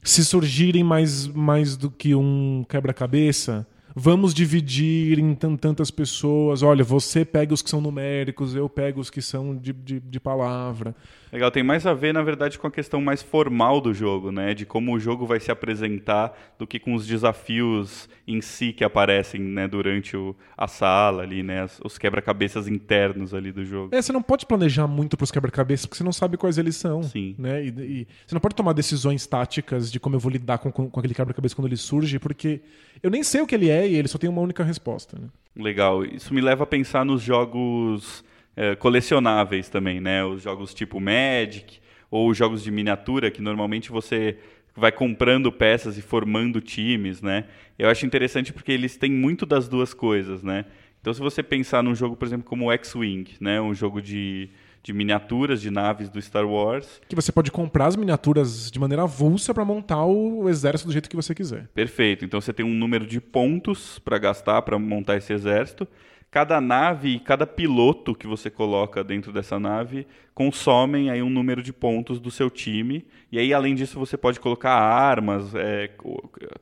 se surgirem mais, mais do que um quebra-cabeça, vamos dividir em tantas pessoas. Olha, você pega os que são numéricos, eu pego os que são de, de, de, palavra. Legal, tem mais a ver, na verdade, com a questão mais formal do jogo, né? De como o jogo vai se apresentar do que com os desafios em si que aparecem né, durante o, a sala ali, né? Os quebra-cabeças internos ali do jogo. É, você não pode planejar muito para os quebra-cabeças porque você não sabe quais eles são. Sim. Né? E, e, você não pode tomar decisões táticas de como eu vou lidar com, com, com aquele quebra-cabeça quando ele surge, porque eu nem sei o que ele é e ele só tem uma única resposta. Né? Legal. Isso me leva a pensar nos jogos é, colecionáveis também, né? Os jogos tipo Magic ou os jogos de miniatura que normalmente você vai comprando peças e formando times, né? Eu acho interessante porque eles têm muito das duas coisas, né? Então, se você pensar num jogo, por exemplo, como o X-Wing, né? Um jogo de, de miniaturas de naves do Star Wars. Que você pode comprar as miniaturas de maneira avulsa para montar o exército do jeito que você quiser. Perfeito. Então, você tem um número de pontos para gastar para montar esse exército cada nave e cada piloto que você coloca dentro dessa nave consomem aí um número de pontos do seu time. E aí, além disso, você pode colocar armas, é,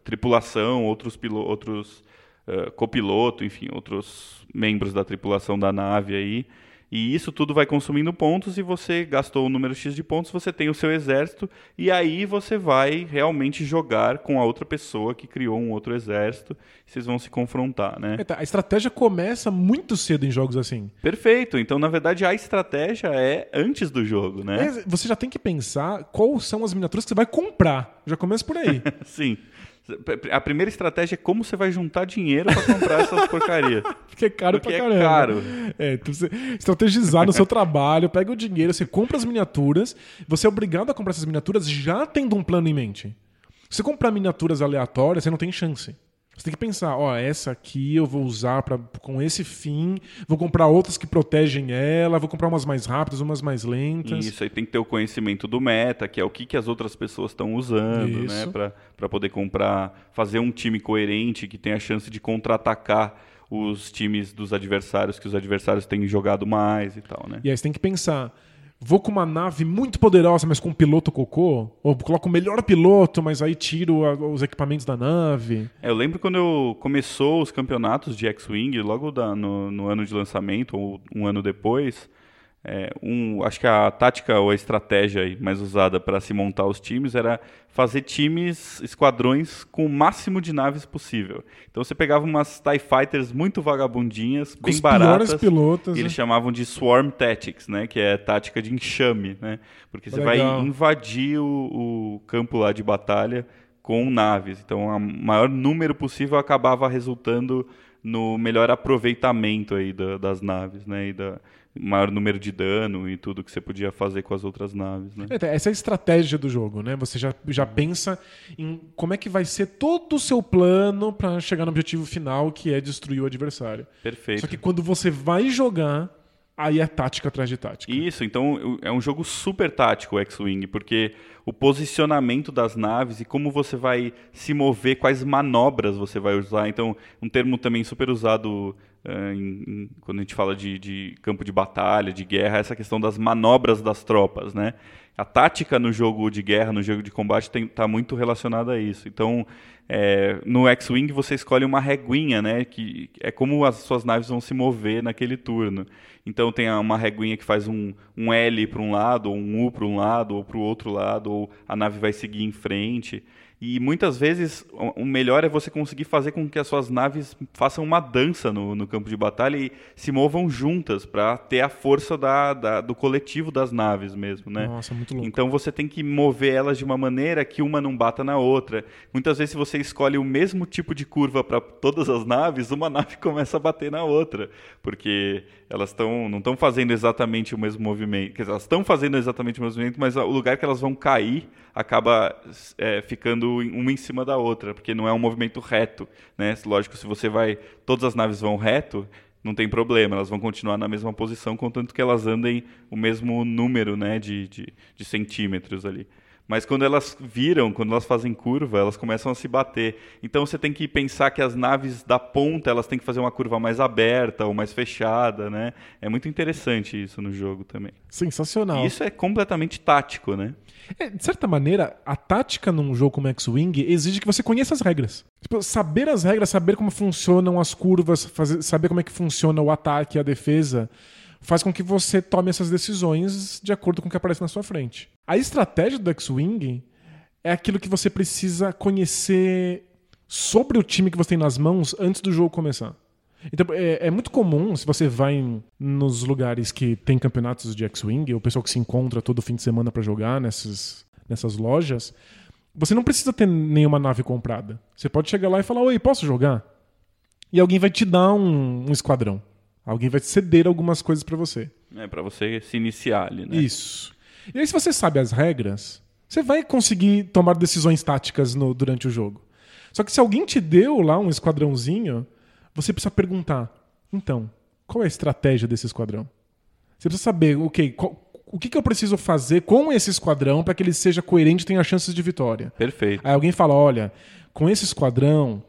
tripulação, outros, outros uh, copiloto, enfim, outros membros da tripulação da nave aí. E isso tudo vai consumindo pontos e você gastou o número X de pontos, você tem o seu exército e aí você vai realmente jogar com a outra pessoa que criou um outro exército. Vocês vão se confrontar, né? Tá. A estratégia começa muito cedo em jogos assim. Perfeito. Então, na verdade, a estratégia é antes do jogo, né? É, você já tem que pensar quais são as miniaturas que você vai comprar. Já começa por aí. Sim. A primeira estratégia é como você vai juntar dinheiro para comprar essas porcarias. Porque é caro Porque pra é caramba. caro. É, então você estrategizar no seu trabalho, pega o dinheiro, você compra as miniaturas, você é obrigado a comprar essas miniaturas já tendo um plano em mente. Se você comprar miniaturas aleatórias, você não tem chance. Você tem que pensar, ó, essa aqui eu vou usar pra, com esse fim, vou comprar outras que protegem ela, vou comprar umas mais rápidas, umas mais lentas. Isso aí tem que ter o conhecimento do meta, que é o que, que as outras pessoas estão usando, Isso. né? Para poder comprar, fazer um time coerente que tenha a chance de contra-atacar os times dos adversários, que os adversários têm jogado mais e tal, né? E aí você tem que pensar, vou com uma nave muito poderosa, mas com um piloto cocô? Ou coloco o melhor piloto, mas aí tiro a- os equipamentos da nave? É, eu lembro quando eu começou os campeonatos de X-Wing, logo da- no, no ano de lançamento, ou um ano depois, é, um, acho que a tática ou a estratégia mais usada para se montar os times era fazer times, esquadrões com o máximo de naves possível. Então você pegava umas TIE Fighters muito vagabundinhas, Com bem baratas. pilotos. Eles né? chamavam de Swarm Tactics, né? Que é tática de enxame, né? Porque você Legal. vai invadir o, o campo lá de batalha com naves. Então, o maior número possível acabava resultando no melhor aproveitamento aí da- das naves, né? E da maior número de dano e tudo que você podia fazer com as outras naves, né? É, Essa é a estratégia do jogo, né? Você já, já pensa em como é que vai ser todo o seu plano para chegar no objetivo final, que é destruir o adversário. Perfeito. Só que quando você vai jogar, aí é tática atrás de tática. Isso, então é um jogo super tático o X-Wing, porque o posicionamento das naves e como você vai se mover, quais manobras você vai usar. Então, um termo também super usado em- em- quando a gente fala de, de campo de batalha, de guerra, é essa questão das manobras das tropas, né? A tática no jogo de guerra, no jogo de combate, está muito relacionada a isso. Então, é, no X-Wing você escolhe uma reguinha, né? Que é como as suas naves vão se mover naquele turno. Então tem uma reguinha que faz um, um L para um lado, ou um U para um lado, ou para o outro lado, ou a nave vai seguir em frente. E muitas vezes o melhor é você conseguir fazer com que as suas naves façam uma dança no, no campo de batalha e se movam juntas para ter a força da, da- do coletivo das naves mesmo, né? Nossa, muito louco. Então você tem que mover elas de uma maneira que uma não bata na outra. Muitas vezes, se você escolhe o mesmo tipo de curva para todas as naves, uma nave começa a bater na outra, porque elas estão não estão fazendo exatamente o mesmo movimento. Elas estão fazendo exatamente o mesmo movimento, mas o lugar que elas vão cair acaba é, ficando uma em cima da outra, porque não é um movimento reto, né? Lógico, se você vai, todas as naves vão reto, não tem problema, elas vão continuar na mesma posição, contanto que elas andem o mesmo número né, de, de, de centímetros ali. Mas quando elas viram, quando elas fazem curva, elas começam a se bater. Então você tem que pensar que as naves da ponta, elas têm que fazer uma curva mais aberta ou mais fechada, né? É muito interessante isso no jogo também. Sensacional. E isso é completamente tático, né? É, de certa maneira, a tática num jogo como X-Wing exige que você conheça as regras. Tipo, saber as regras, saber como funcionam as curvas, fazer, saber como é que funciona o ataque e a defesa, faz com que você tome essas decisões de acordo com o que aparece na sua frente. A estratégia do X-Wing é aquilo que você precisa conhecer sobre o time que você tem nas mãos antes do jogo começar. Então, é, é, muito comum, se você vai nos lugares que tem campeonatos de X-Wing, o pessoal que se encontra todo fim de semana para jogar nessas, nessas lojas, você não precisa ter nenhuma nave comprada. Você pode chegar lá e falar: Oi, posso jogar? E alguém vai te dar um, um esquadrão. Alguém vai ceder algumas coisas para você. É, para você se iniciar ali, né? Isso. E aí, se você sabe as regras, você vai conseguir tomar decisões táticas no, durante o jogo. Só que se alguém te deu lá um esquadrãozinho, você precisa perguntar: então, qual é a estratégia desse esquadrão? Você precisa saber, ok, qual, o que, que, eu preciso fazer com esse esquadrão para que ele seja coerente e tenha chances de vitória. Perfeito. Aí alguém fala: olha, com esse esquadrão,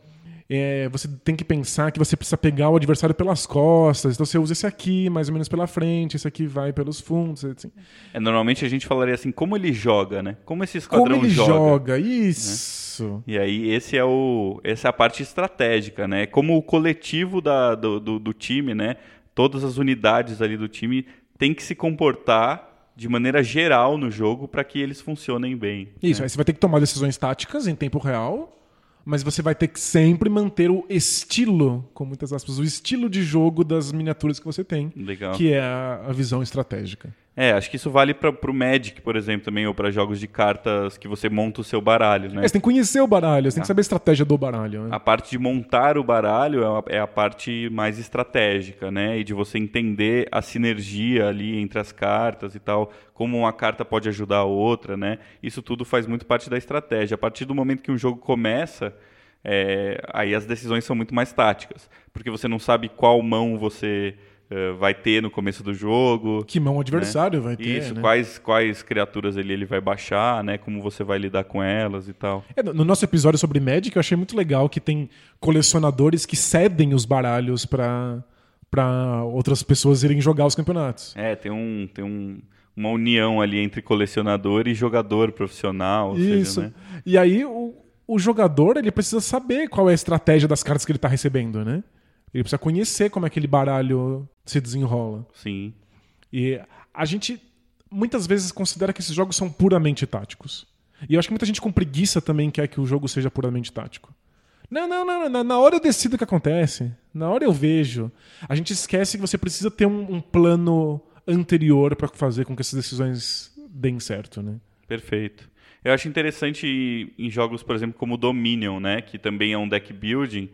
é, você tem que pensar que você precisa pegar o adversário pelas costas. Então você usa esse aqui mais ou menos pela frente, esse aqui vai pelos fundos. Assim. É, normalmente a gente falaria assim, como ele joga, né? Como esse esquadrão joga. Como ele joga, joga, isso. Né? E aí esse é o, essa é a parte estratégica, né? Como o coletivo da, do, do, do time, né? Todas as unidades ali do time tem que se comportar de maneira geral no jogo para que eles funcionem bem. Isso, né? aí você vai ter que tomar decisões táticas em tempo real mas você vai ter que sempre manter o estilo, com muitas aspas, o estilo de jogo das miniaturas que você tem, Legal. que é a, a visão estratégica. É, acho que isso vale para o Magic, por exemplo, também, ou para jogos de cartas que você monta o seu baralho, né? É, você tem que conhecer o baralho, você tem que saber a estratégia do baralho. Né? A parte de montar o baralho é a, é a, parte mais estratégica, né? E de você entender a sinergia ali entre as cartas e tal, como uma carta pode ajudar a outra, né? Isso tudo faz muito parte da estratégia. A partir do momento que um jogo começa, é, aí as decisões são muito mais táticas, porque você não sabe qual mão você uh, vai ter no começo do jogo. Que mão adversário né? vai ter. Isso, né? quais, quais criaturas ele, ele vai baixar, né? Como você vai lidar com elas e tal. É, no nosso episódio sobre Magic, eu achei muito legal que tem colecionadores que cedem os baralhos para para outras pessoas irem jogar os campeonatos. É, tem um, tem um, uma união ali entre colecionador e jogador profissional. Isso. Seja, né? E aí o, o jogador ele precisa saber qual é a estratégia das cartas que ele está recebendo, né? Ele precisa conhecer como aquele baralho se desenrola. Sim. E a gente muitas vezes considera que esses jogos são puramente táticos. E eu acho que muita gente com preguiça também quer que o jogo seja puramente tático. Não, não, não, não. Na hora eu decido o que acontece. Na hora eu vejo. A gente esquece que você precisa ter um, um plano anterior para fazer com que essas decisões deem certo, né? Perfeito. Eu acho interessante em jogos, por exemplo, como Dominion, né, que também é um deck building,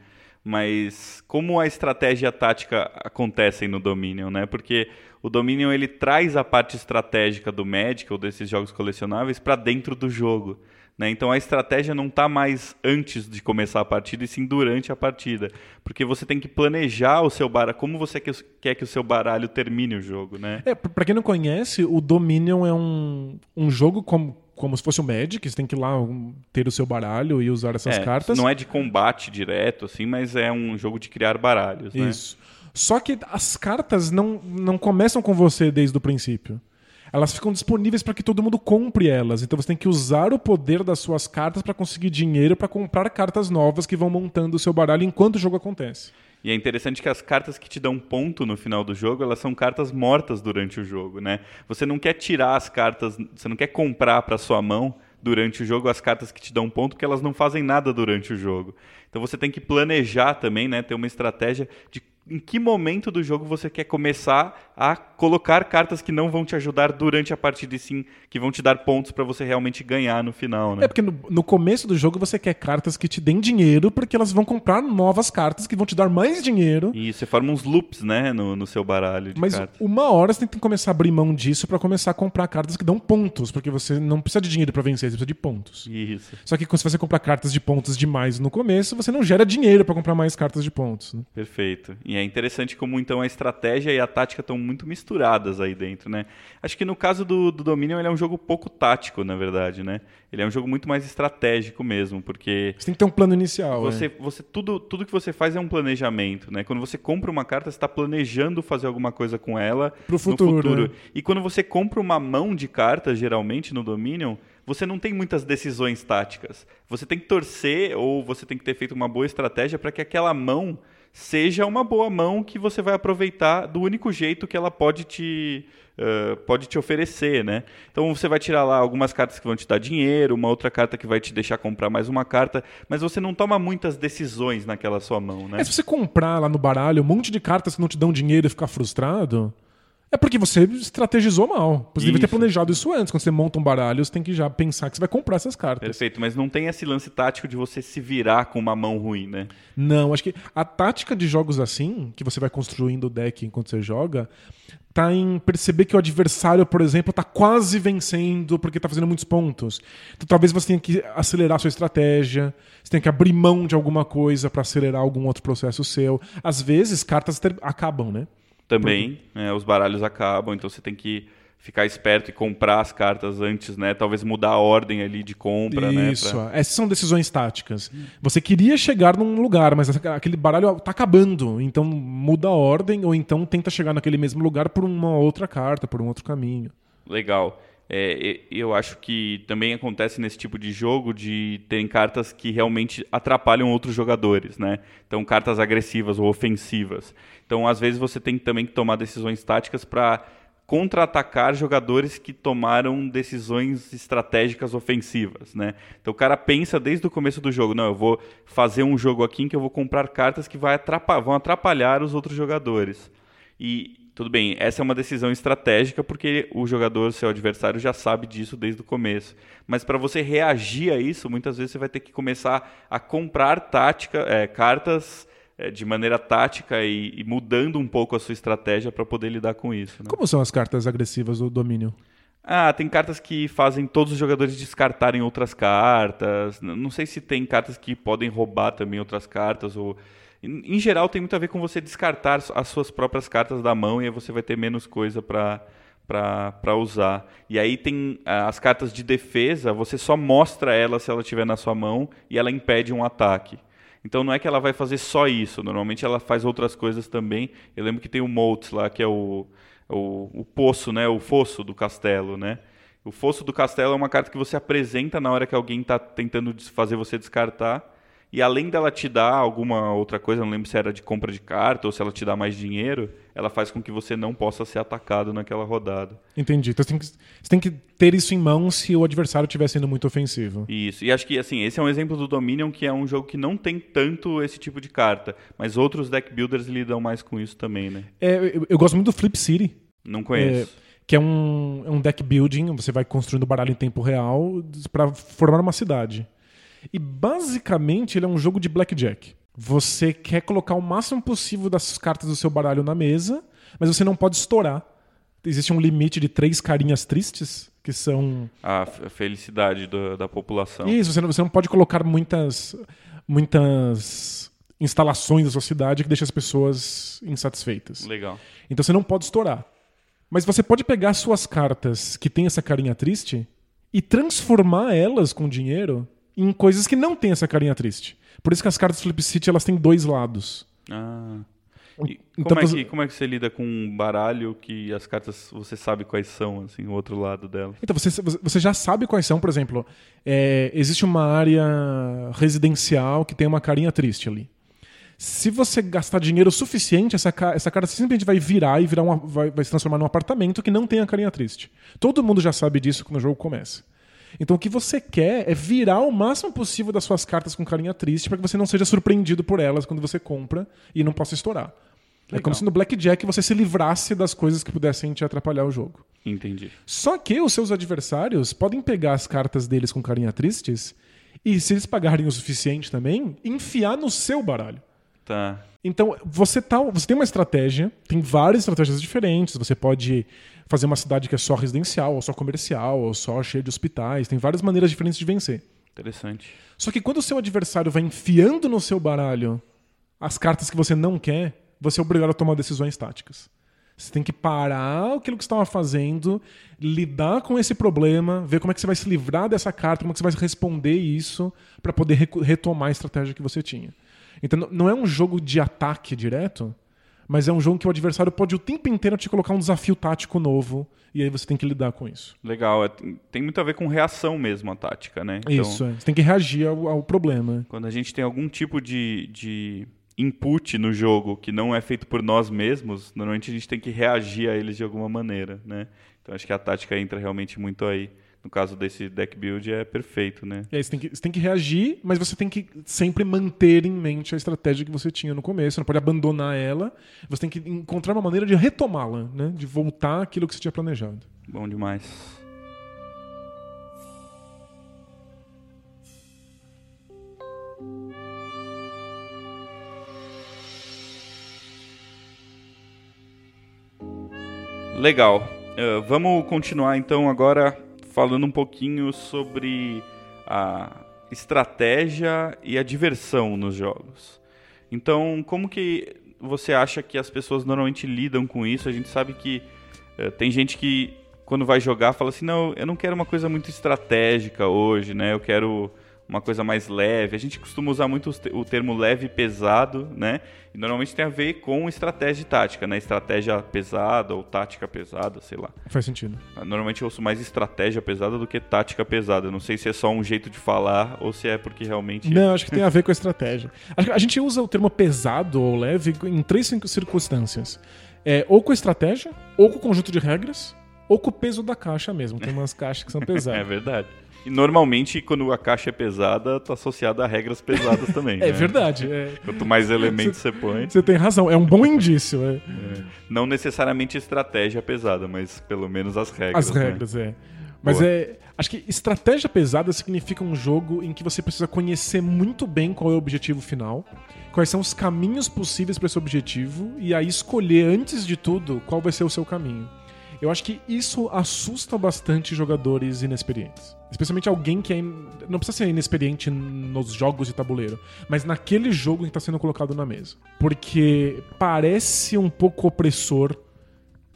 mas como a estratégia e a tática acontecem no Dominion, né? Porque o Dominion ele traz a parte estratégica do Magic ou desses jogos colecionáveis para dentro do jogo. Né? Então a estratégia não está mais antes de começar a partida, e sim durante a partida. Porque você tem que planejar o seu baralho, como você quer que o seu baralho termine o jogo. Né? É, para quem não conhece, o Dominion é um, um jogo como, como se fosse o Magic, você tem que ir lá ter o seu baralho e usar essas é, cartas. Não é de combate direto, assim, mas é um jogo de criar baralhos. Né? Isso. Só que as cartas não, não começam com você desde o princípio elas ficam disponíveis para que todo mundo compre elas. Então você tem que usar o poder das suas cartas para conseguir dinheiro para comprar cartas novas que vão montando o seu baralho enquanto o jogo acontece. E é interessante que as cartas que te dão ponto no final do jogo, elas são cartas mortas durante o jogo, né? Você não quer tirar as cartas, você não quer comprar para sua mão durante o jogo as cartas que te dão ponto, porque elas não fazem nada durante o jogo. Então você tem que planejar também, né, ter uma estratégia de em que momento do jogo você quer começar a colocar cartas que não vão te ajudar durante a partida e sim que vão te dar pontos para você realmente ganhar no final, né? É porque no, no, começo do jogo você quer cartas que te deem dinheiro porque elas vão comprar novas cartas que vão te dar mais dinheiro. E você forma uns loops, né, no, no seu baralho Mas cartas. uma hora você tem que começar a abrir mão disso para começar a comprar cartas que dão pontos, porque você não precisa de dinheiro para vencer, você precisa de pontos. Isso. Só que se você comprar cartas de pontos demais no começo, você não gera dinheiro para comprar mais cartas de pontos. Né? Perfeito. E é interessante como então a estratégia e a tática estão muito misturadas aí dentro, né? Acho que no caso do, do Dominion ele é um jogo pouco tático, na verdade, né? Ele é um jogo muito mais estratégico mesmo, porque Você tem que ter um plano inicial. você, é. você tudo, tudo que você faz é um planejamento, né? Quando você compra uma carta, você está planejando fazer alguma coisa com ela Pro futuro, no futuro. né? E quando você compra uma mão de cartas, geralmente no Dominion, você não tem muitas decisões táticas. Você tem que torcer ou você tem que ter feito uma boa estratégia para que aquela mão seja uma boa mão que você vai aproveitar do único jeito que ela pode te eh, pode te oferecer, né? Então você vai tirar lá algumas cartas que vão te dar dinheiro, uma outra carta que vai te deixar comprar mais uma carta, mas você não toma muitas decisões naquela sua mão, né? É, se você comprar lá no baralho um monte de cartas que não te dão dinheiro e ficar frustrado, é porque você estrategizou mal. Você devia ter planejado isso antes. Quando você monta um baralho, você tem que já pensar que você vai comprar essas cartas. Perfeito, mas não tem esse lance tático de você se virar com uma mão ruim, né? Não, acho que a tática de jogos assim, que você vai construindo o deck enquanto você joga, tá em perceber que o adversário, por exemplo, tá quase vencendo porque tá fazendo muitos pontos. Então talvez você tenha que acelerar a sua estratégia, você tenha que abrir mão de alguma coisa para acelerar algum outro processo seu. Às vezes, cartas acabam, né? Também, né, os baralhos acabam, então você tem que ficar esperto e comprar as cartas antes, né? Talvez mudar a ordem ali de compra, né? Isso, pra- essas são decisões táticas. Você queria chegar num lugar, mas aquele baralho tá acabando, então muda a ordem ou então tenta chegar naquele mesmo lugar por uma outra carta, por um outro caminho. Legal. É, eu acho que também acontece nesse tipo de jogo de terem cartas que realmente atrapalham outros jogadores, né? Então, cartas agressivas ou ofensivas. Então, às vezes, você tem também que tomar decisões táticas para contra-atacar jogadores que tomaram decisões estratégicas ofensivas, né? Então o cara pensa desde o começo do jogo, não, eu vou fazer um jogo aqui em que eu vou comprar cartas que vai vão atrapalhar os outros jogadores. E tudo bem, essa é uma decisão estratégica porque o jogador, seu adversário, já sabe disso desde o começo. Mas para você reagir a isso, muitas vezes você vai ter que começar a comprar tática, é, cartas é, de maneira tática e, e mudando um pouco a sua estratégia para poder lidar com isso. né? Como são as cartas agressivas do domínio? Ah, tem cartas que fazem todos os jogadores descartarem outras cartas. Não sei se tem cartas que podem roubar também outras cartas. Ou... Em, geral, tem muito a ver com você descartar as suas próprias cartas da mão e aí você vai ter menos coisa para para usar. E aí tem as cartas de defesa, você só mostra ela se ela estiver na sua mão e ela impede um ataque. Então não é que ela vai fazer só isso, normalmente ela faz outras coisas também. Eu lembro que tem o Motes lá, que é o, o, o poço, né? O fosso do castelo, né? O fosso do castelo é uma carta que você apresenta na hora que alguém está tentando fazer você descartar. E além dela te dar alguma outra coisa, não lembro se era de compra de carta ou se ela te dá mais dinheiro, ela faz com que você não possa ser atacado naquela rodada. Entendi. Então você tem, que, você tem que ter isso em mão se o adversário estiver sendo muito ofensivo. Isso. E acho que assim, esse é um exemplo do Dominion que é um jogo que não tem tanto esse tipo de carta, mas outros deck builders lidam mais com isso também, né? É, eu, eu gosto muito do Flip City. Não conheço. que é um, é um deck building, você vai construindo baralho em tempo real para formar uma cidade. E basicamente ele é um jogo de blackjack. Você quer colocar o máximo possível das cartas do seu baralho na mesa, mas você não pode estourar. Existe um limite de três carinhas tristes, que são. A felicidade do- da população. Isso, você não, você não pode colocar muitas, muitas instalações da sua cidade que deixam as pessoas insatisfeitas. Legal. Então você não pode estourar. Mas você pode pegar suas cartas que tem essa carinha triste e transformar elas com dinheiro em coisas que não tem essa carinha triste. Por isso que as cartas Flip City elas têm dois lados. Ah. E Então como, é você- que, como é que você lida com um baralho que as cartas você sabe quais são, assim, o outro lado delas? Então você, você já sabe quais são, por exemplo, é, existe uma área residencial que tem uma carinha triste ali. Se você gastar dinheiro suficiente, essa, essa cara simplesmente vai virar e virar uma, vai, vai se transformar num apartamento que não tem a carinha triste. Todo mundo já sabe disso quando o jogo começa. Então o que você quer é virar o máximo possível das suas cartas com carinha triste para que você não seja surpreendido por elas quando você compra e não possa estourar. É Legal. como se no Blackjack você se livrasse das coisas que pudessem te atrapalhar o jogo. Entendi. Só que os seus adversários podem pegar as cartas deles com carinha tristes e, se eles pagarem o suficiente também, enfiar no seu baralho. Tá. Então, você, tá, você tem uma estratégia, tem várias estratégias diferentes. Você pode fazer uma cidade que é só residencial, ou só comercial, ou só cheia de hospitais. Tem várias maneiras diferentes de vencer. Interessante. Só que quando o seu adversário vai enfiando no seu baralho as cartas que você não quer, você é obrigado a tomar decisões táticas. Você tem que parar aquilo que você estava fazendo, lidar com esse problema, ver como é que você vai se livrar dessa carta, como é que você vai responder isso para poder retomar a estratégia que você tinha. Então não é um jogo de ataque direto, mas é um jogo que o adversário pode o tempo inteiro te colocar um desafio tático novo e aí você tem que lidar com isso. Legal, é, tem muito a ver com reação mesmo a tática, né? Então, isso, é. você tem que reagir ao, ao problema. Quando a gente tem algum tipo de, de input no jogo que não é feito por nós mesmos, normalmente a gente tem que reagir a eles de alguma maneira, né? Então acho que a tática entra realmente muito aí. No caso desse deck build é perfeito, né? É, você, tem que, você tem que reagir, mas você tem que sempre manter em mente a estratégia que você tinha no começo. Você não pode abandonar ela. Você tem que encontrar uma maneira de retomá-la, né? De voltar aquilo que você tinha planejado. Bom demais. Legal. Uh, vamos continuar então agora falando um pouquinho sobre a estratégia e a diversão nos jogos. Então, como que você acha que as pessoas normalmente lidam com isso? A gente sabe que uh, tem gente que quando vai jogar fala assim, não, eu não quero uma coisa muito estratégica hoje, né? Eu quero uma coisa mais leve. A gente costuma usar muito o termo leve e pesado, né? E normalmente tem a ver com estratégia e tática, né? Estratégia pesada ou tática pesada, sei lá. Faz sentido. Normalmente eu ouço mais estratégia pesada do que tática pesada. Não sei se é só um jeito de falar ou se é porque realmente. Não, acho que tem a ver com a estratégia. A gente usa o termo pesado ou leve em três circunstâncias. É, ou com estratégia, ou com conjunto de regras, ou com o peso da caixa mesmo. Tem umas caixas que são pesadas. é verdade. E normalmente, quando a caixa é pesada, está associada a regras pesadas também. é né? verdade. É. Quanto mais elementos você põe. Você tem razão, é um bom indício. É. É. Não necessariamente estratégia pesada, mas pelo menos as regras. As né? regras, né? é. Mas Boa. é. Acho que estratégia pesada significa um jogo em que você precisa conhecer muito bem qual é o objetivo final, quais são os caminhos possíveis para esse objetivo, e aí escolher, antes de tudo, qual vai ser o seu caminho. Eu acho que isso assusta bastante jogadores inexperientes. Especialmente alguém que é não precisa ser inexperiente nos jogos de tabuleiro, mas naquele jogo que está sendo colocado na mesa. Porque parece um pouco opressor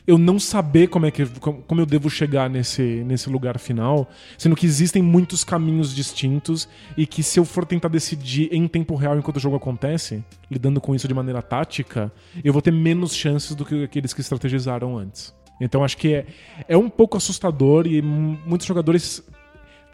eu não saber como é que como eu devo chegar nesse, nesse lugar final, sendo que existem muitos caminhos distintos e que se eu for tentar decidir em tempo real enquanto o jogo acontece, lidando com isso de maneira tática, eu vou ter menos chances do que aqueles que estrategizaram antes. Então acho que é, é um pouco assustador e muitos jogadores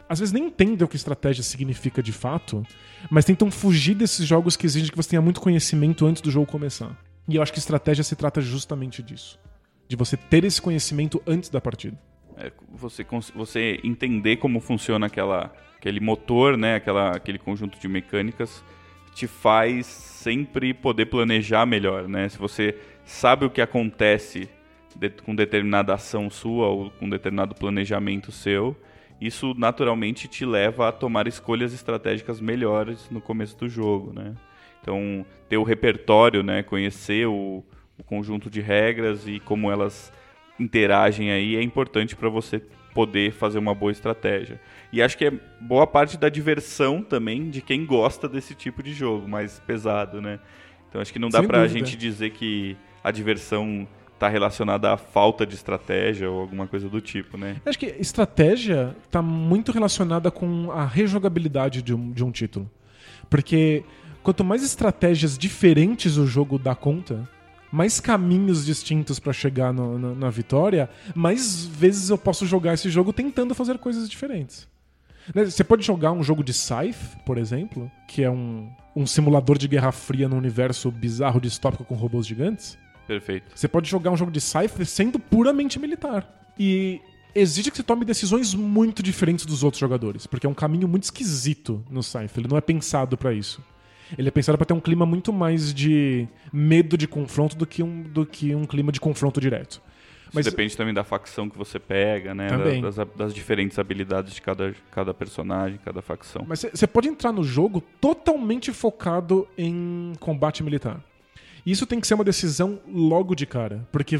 às vezes nem entendem o que estratégia significa de fato, mas tentam fugir desses jogos que exigem que você tenha muito conhecimento antes do jogo começar. E eu acho que estratégia se trata justamente disso. De você ter esse conhecimento antes da partida. É, você, você entender como funciona aquela, aquele motor, né, aquela, aquele conjunto de mecânicas, te faz sempre poder planejar melhor. Né? Se você sabe o que acontece de, com determinada ação sua ou com determinado planejamento seu, isso naturalmente te leva a tomar escolhas estratégicas melhores no começo do jogo, né? Então, ter o repertório, né, conhecer o, o conjunto de regras e como elas interagem aí é importante para você poder fazer uma boa estratégia. E acho que é boa parte da diversão também de quem gosta desse tipo de jogo mais pesado, né? Então acho que não dá pra dúvida. gente dizer que a diversão está relacionada à falta de estratégia ou alguma coisa do tipo, né? acho que estratégia está muito relacionada com a rejogabilidade de um, de um título. Porque quanto mais estratégias diferentes o jogo dá conta, mais caminhos distintos para chegar no, no, na vitória, mais vezes eu posso jogar esse jogo tentando fazer coisas diferentes. Né, você pode jogar um jogo de Scythe, por exemplo, que é um, um simulador de guerra fria no universo bizarro distópico com robôs gigantes. Perfeito. Você pode jogar um jogo de Cypher sendo puramente militar. E exige que você tome decisões muito diferentes dos outros jogadores, porque é um caminho muito esquisito no Cypher. Ele não é pensado para isso. Ele é pensado para ter um clima muito mais de medo de confronto do que um, do que um clima de confronto direto. Mas Isso depende também da facção que você pega, né? Das, das, diferentes habilidades de cada, cada personagem, cada facção. Mas você pode entrar no jogo totalmente focado em combate militar. Isso tem que ser uma decisão logo de cara, porque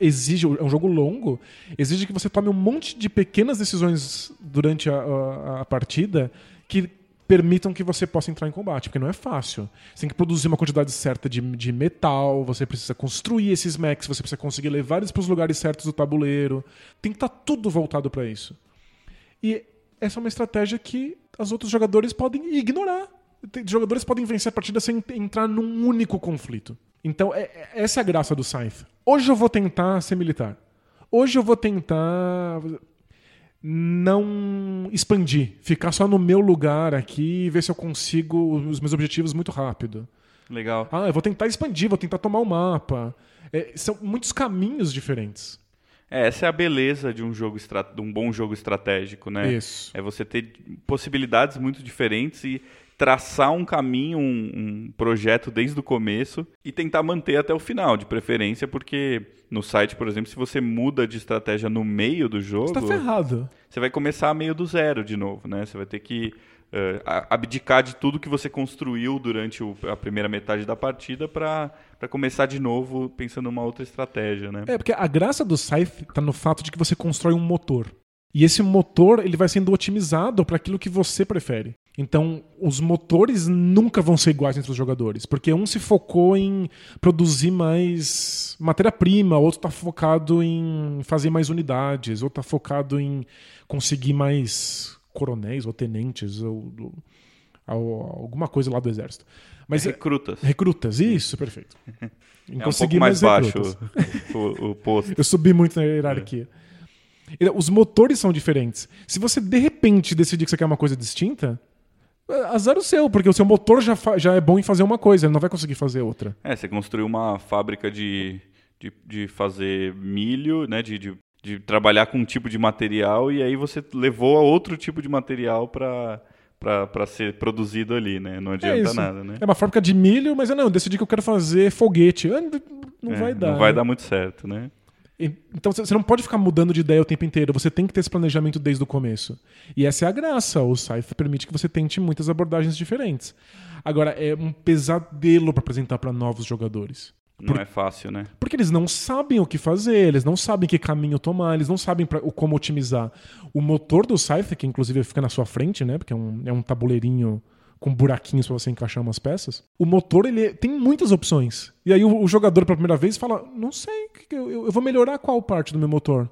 exige, é um jogo longo, exige que você tome um monte de pequenas decisões durante a, a, a partida que permitam que você possa entrar em combate, porque não é fácil. Você tem que produzir uma quantidade certa de, de metal, você precisa construir esses mechs, você precisa conseguir levar eles para os lugares certos do tabuleiro. Tem que estar tá tudo voltado para isso. E essa é uma estratégia que os outros jogadores podem ignorar. Jogadores podem vencer a partida sem entrar num único conflito. Então, é, é, essa é a graça do Scythe. Hoje eu vou tentar ser militar. Hoje eu vou tentar não expandir, ficar só no meu lugar aqui e ver se eu consigo os meus objetivos muito rápido. Legal. Ah, eu vou tentar expandir, vou tentar tomar o mapa. É, são muitos caminhos diferentes. É, essa é a beleza de um jogo de um bom jogo estratégico, né? Isso. É você ter possibilidades muito diferentes e traçar um caminho, um, um, projeto desde o começo e tentar manter até o final, de preferência, porque no site, por exemplo, se você muda de estratégia no meio do jogo. Você tá ferrado. Você vai começar meio do zero de novo, né? Você vai ter que uh, abdicar de tudo que você construiu durante o, a primeira metade da partida para começar de novo pensando numa outra estratégia, né? É, porque a graça do Scythe tá no fato de que você constrói um motor. E esse motor ele vai sendo otimizado para aquilo que você prefere. Então, os motores nunca vão ser iguais entre os jogadores, porque um se focou em produzir mais matéria-prima, outro está focado em fazer mais unidades, outro está focado em conseguir mais coronéis ou tenentes ou, ou, alguma coisa lá do exército. Mas é recrutas. Recrutas, isso, perfeito. Em é um pouco mais, mais baixo o, o, posto. Eu subi muito na hierarquia. É. Os motores são diferentes. Se você de repente decidir que você quer uma coisa distinta, azar o seu, porque o seu motor já, já é bom em fazer uma coisa, ele não vai conseguir fazer outra. É, você construiu uma fábrica de, de, de fazer milho, né? De, de, de, trabalhar com um tipo de material e aí você levou a outro tipo de material para para ser produzido ali, né? Não adianta é nada, né? É uma fábrica de milho, mas eu não, eu decidi que eu quero fazer foguete. Ah, não é, vai dar. Não vai dar muito certo, né? Então você não pode ficar mudando de ideia o tempo inteiro, você tem que ter esse planejamento desde o começo. E essa é a graça, o Scythe permite que você tente muitas abordagens diferentes. Agora, é um pesadelo para apresentar para novos jogadores. Não Por... é fácil, né? Porque eles não sabem o que fazer, eles não sabem que caminho tomar, eles não sabem pra, como otimizar. O motor do Scythe, que inclusive fica na sua frente, né? Porque é um, é um tabuleirinho com buraquinhos para você encaixar umas peças. O motor ele tem muitas opções. E aí o, o jogador pela primeira vez fala: "Não sei, eu, eu vou melhorar qual parte do meu motor?"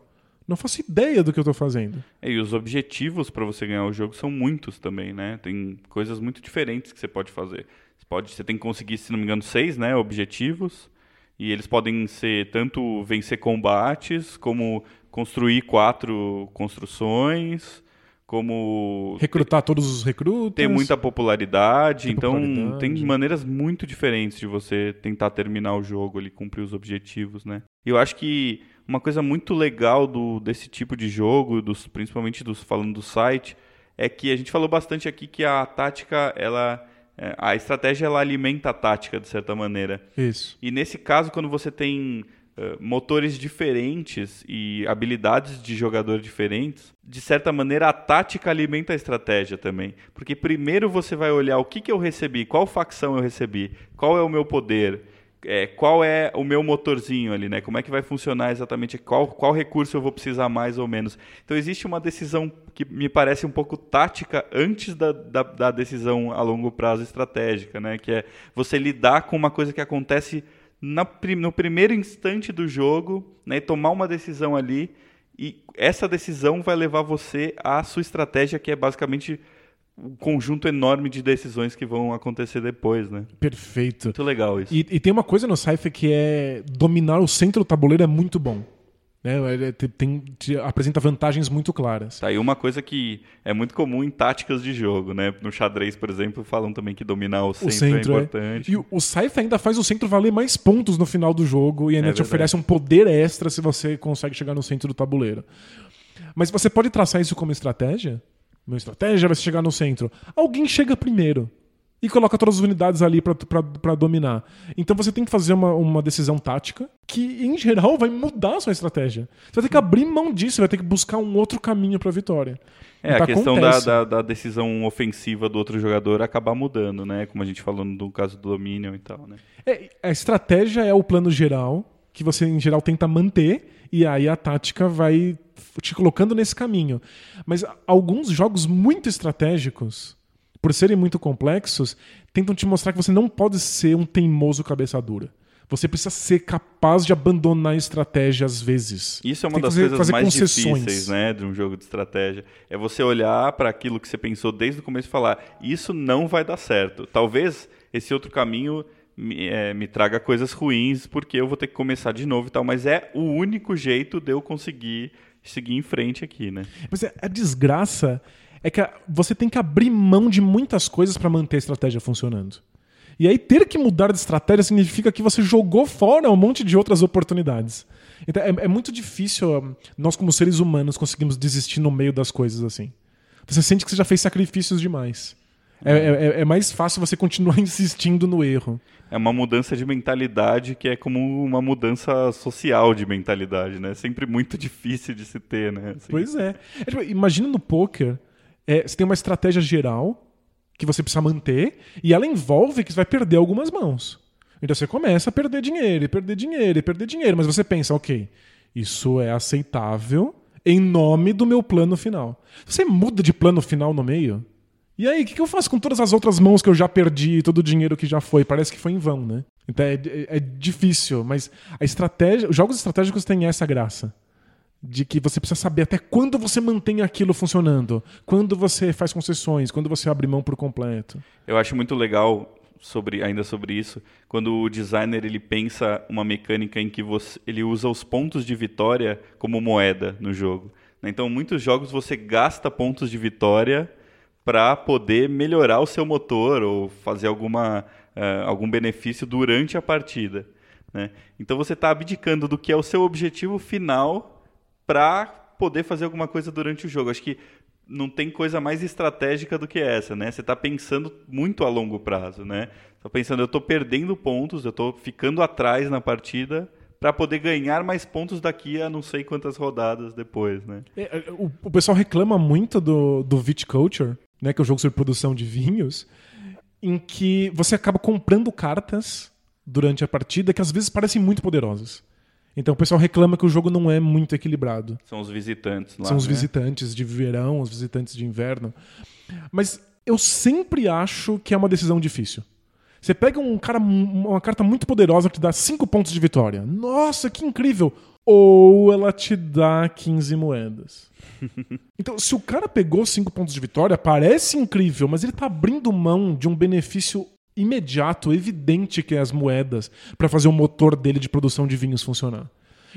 Não faço ideia do que eu estou fazendo. É, e os objetivos para você ganhar o jogo são muitos também, né? Tem coisas muito diferentes que você pode fazer. Você, pode, você tem que conseguir, se não me engano, seis né, objetivos. E eles podem ser tanto vencer combates, como construir quatro construções, como recrutar ter, todos os recrutas, ter muita popularidade, então popularidade. tem maneiras muito diferentes de você tentar terminar o jogo ali, cumprir os objetivos, né? Eu acho que uma coisa muito legal do desse tipo de jogo, dos, principalmente dos falando do site, é que a gente falou bastante aqui que a tática ela é, a estratégia ela alimenta a tática de certa maneira. Isso. E nesse caso quando você tem eh, motores diferentes e habilidades de jogador diferentes, de certa maneira a tática alimenta a estratégia também. Porque primeiro você vai olhar o que, que eu recebi, qual facção eu recebi, qual é o meu poder, é, qual é o meu motorzinho ali, né? Como é que vai funcionar exatamente, qual, qual recurso eu vou precisar mais ou menos. Então existe uma decisão que me parece um pouco tática antes da, da, da decisão a longo prazo estratégica, né? Que é você lidar com uma coisa que acontece na, no primeiro instante do jogo, né, tomar uma decisão ali e essa decisão vai levar você à sua estratégia, que é basicamente um conjunto enorme de decisões que vão acontecer depois, né? Perfeito. Muito legal isso. E, e tem uma coisa no Cypher que é dominar o centro do tabuleiro é muito bom. Né? Tem, tem, apresenta vantagens muito claras. Tá aí uma coisa que é muito comum em táticas de jogo, né? No xadrez, por exemplo, falam também que dominar o centro, o centro é, é importante. E o, o Scythe ainda faz o centro valer mais pontos no final do jogo e ainda é te verdade. oferece um poder extra se você consegue chegar no centro do tabuleiro. Mas você pode traçar isso como estratégia? Uma estratégia vai chegar no centro. Alguém chega primeiro e coloca todas as unidades ali para dominar. Então você tem que fazer uma, uma decisão tática que, em geral, vai mudar a sua estratégia. Você vai ter que abrir mão disso, vai ter que buscar um outro caminho para a vitória. É, então, a questão da, da, da, decisão ofensiva do outro jogador acabar mudando, né? Como a gente falou no caso do Dominion e tal, né? É, a estratégia é o plano geral, que você, em geral, tenta manter, e aí a tática vai te colocando nesse caminho. Mas alguns jogos muito estratégicos por serem muito complexos, tentam te mostrar que você não pode ser um teimoso cabeça dura. Você precisa ser capaz de abandonar a estratégia às vezes. Isso é uma das fazer- coisas fazer mais concessões. difíceis, né, de um jogo de estratégia. É você olhar para aquilo que você pensou desde o começo e falar: isso não vai dar certo. Talvez esse outro caminho me, é, me traga coisas ruins, porque eu vou ter que começar de novo e tal. Mas é o único jeito de eu conseguir seguir em frente aqui, né? Mas é- a desgraça é que você tem que abrir mão de muitas coisas para manter a estratégia funcionando. E aí ter que mudar de estratégia significa que você jogou fora um monte de outras oportunidades. Então é, é muito difícil ó, nós como seres humanos conseguimos desistir no meio das coisas assim. Você sente que você já fez sacrifícios demais. É, é- é mais fácil você continuar insistindo no erro. É uma mudança de mentalidade que é como uma mudança social de mentalidade, né? Sempre muito difícil de se ter, né? Assim. Pois é. É, tipo, imagina no poker, é, você tem uma estratégia geral que você precisa manter e ela envolve que você vai perder algumas mãos. Então você começa a perder dinheiro, e perder dinheiro, e perder dinheiro, mas você pensa, ok, isso é aceitável em nome do meu plano final. Você muda de plano final no meio? E aí, o que, eu faço com todas as outras mãos que eu já perdi todo o dinheiro que já foi? Parece que foi em vão, né? Então é, é- é difícil, mas a estratégia, os jogos estratégicos têm essa graça de que você precisa saber até quando você mantém aquilo funcionando, quando você faz concessões, quando você abre mão por completo. Eu acho muito legal sobre ainda sobre isso, quando o designer ele pensa uma mecânica em que você, ele usa os pontos de vitória como moeda no jogo. né? Então, muitos jogos você gasta pontos de vitória para poder melhorar o seu motor ou fazer alguma, eh, algum benefício durante a partida. né? Então, você está abdicando do que é o seu objetivo final para poder fazer alguma coisa durante o jogo. Acho que não tem coisa mais estratégica do que essa, né? Você está pensando muito a longo prazo, né? Está pensando, eu estou perdendo pontos, eu estou ficando atrás na partida para poder ganhar mais pontos daqui a não sei quantas rodadas depois, né? É, é, O, o pessoal reclama muito do, do Viticulture, né, que é o jogo sobre produção de vinhos, em que você acaba comprando cartas durante a partida que às vezes parecem muito poderosas. Então o pessoal reclama que o jogo não é muito equilibrado. São os visitantes lá. São os né? visitantes de verão, os visitantes de inverno. Mas eu sempre acho que é uma decisão difícil. Você pega um cara, uma carta muito poderosa que te dá 5 pontos de vitória. Nossa, que incrível! Ou ela te dá 15 moedas. Então, se o cara pegou 5 pontos de vitória, parece incrível, mas ele tá abrindo mão de um benefício imediato, evidente que é as moedas, para fazer o motor dele de produção de vinhos funcionar.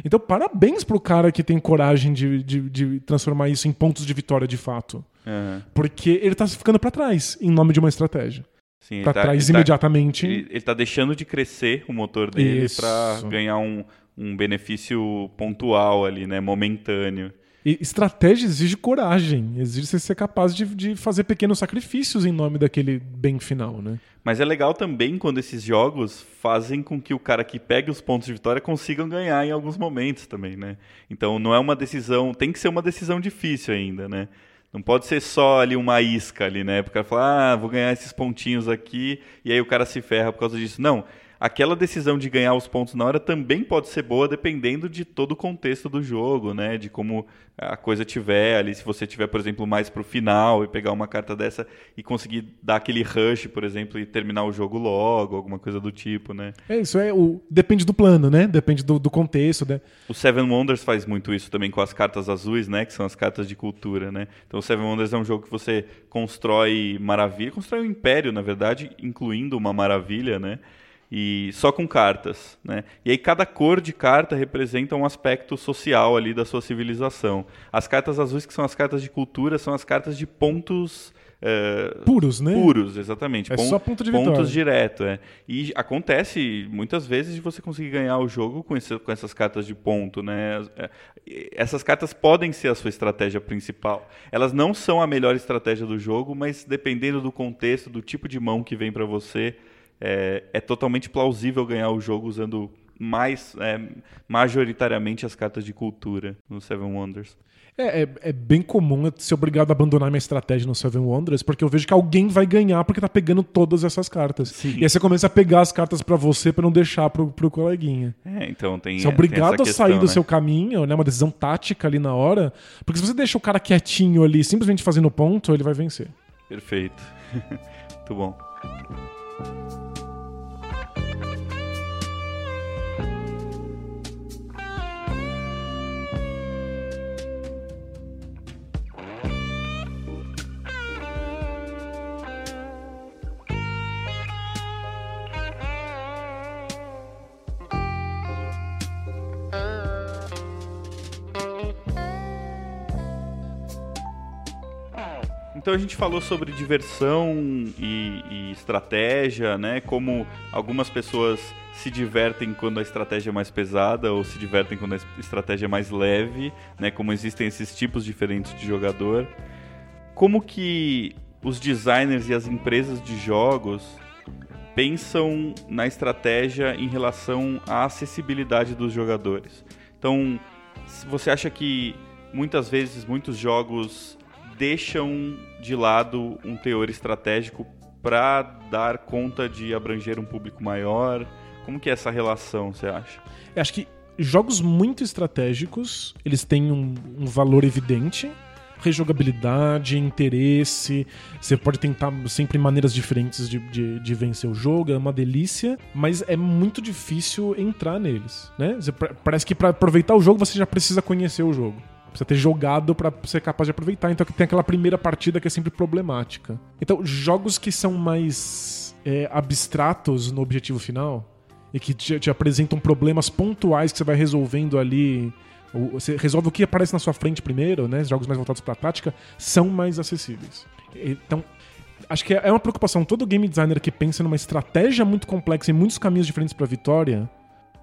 Então, parabéns pro cara que tem coragem de, de, de transformar isso em pontos de vitória de fato. Aham. Porque ele tá ficando pra trás em nome de uma estratégia. Sim, Pra tá- trás ele tá- imediatamente. Ele, ele tá deixando de crescer o motor dele para ganhar um, um benefício pontual ali, né? Momentâneo. E estratégia exige coragem, exige você ser capaz de, de fazer pequenos sacrifícios em nome daquele bem final, né? Mas é legal também quando esses jogos fazem com que o cara que pegue os pontos de vitória consigam ganhar em alguns momentos também, né? Então não é uma decisão, tem que ser uma decisão difícil ainda, né? Não pode ser só ali uma isca ali, né? Porque o cara fala, ah, vou ganhar esses pontinhos aqui, e aí o cara se ferra por causa disso. Não. Aquela decisão de ganhar os pontos na hora também pode ser boa dependendo de todo o contexto do jogo, né? De como a coisa tiver ali. Se você tiver, por exemplo, mais pro final e pegar uma carta dessa e conseguir dar aquele rush, por exemplo, e terminar o jogo logo, alguma coisa do tipo, né? É, isso é o. Depende do plano, né? Depende do, do contexto, né? O Seven Wonders faz muito isso também com as cartas azuis, né? Que são as cartas de cultura, né? Então o Seven Wonders é um jogo que você constrói maravilha, constrói um império, na verdade, incluindo uma maravilha, né? E só com cartas, né? E aí cada cor de carta representa um aspecto social ali da sua civilização. As cartas azuis, que são as cartas de cultura, são as cartas de pontos eh, Puros, né? Puros, exatamente. É Pon- só ponto de vitória. Pontos direto, é. E acontece muitas vezes de você conseguir ganhar o jogo com, esse- com essas cartas de ponto, né? É, Essas cartas podem ser a sua estratégia principal. Elas não são a melhor estratégia do jogo, mas dependendo do contexto, do tipo de mão que vem para você, é, é totalmente plausível ganhar o jogo usando mais é, majoritariamente as cartas de cultura no Seven Wonders. É, é, é bem comum ser obrigado a abandonar minha estratégia no Seven Wonders, porque eu vejo que alguém vai ganhar porque tá pegando todas essas cartas. Sim. E aí você começa a pegar as cartas pra você pra não deixar pro, pro coleguinha. É, então tem. Você é tem obrigado a sair questão, do né? seu caminho, né? Uma decisão tática ali na hora. Porque se você deixa o cara quietinho ali, simplesmente fazendo ponto, ele vai vencer. Perfeito. Muito bom. Então a gente falou sobre diversão e, e, estratégia, né? Como algumas pessoas se divertem quando a estratégia é mais pesada ou se divertem quando a estratégia é mais leve, né? Como existem esses tipos diferentes de jogador. Como que os designers e as empresas de jogos pensam na estratégia em relação à acessibilidade dos jogadores? Então, você acha que muitas vezes muitos jogos deixam de lado um teor estratégico para dar conta de abranger um público maior? Como que é essa relação, você acha? Eu acho que jogos muito estratégicos, eles têm um, um valor evidente, rejogabilidade, interesse. Você pode tentar sempre maneiras diferentes de, de, de, vencer o jogo, é uma delícia, mas é muito difícil entrar neles, né? Você, parece que para aproveitar o jogo você já precisa conhecer o jogo. Precisa ter jogado para ser capaz de aproveitar. Então tem aquela primeira partida que é sempre problemática. Então, jogos que são mais é, abstratos no objetivo final e que te, te, apresentam problemas pontuais que você vai resolvendo ali. Você resolve o que aparece na sua frente primeiro, né? Jogos mais voltados para a tática são mais acessíveis. Então, acho que é uma preocupação. Todo game designer que pensa numa estratégia muito complexa e muitos caminhos diferentes para a vitória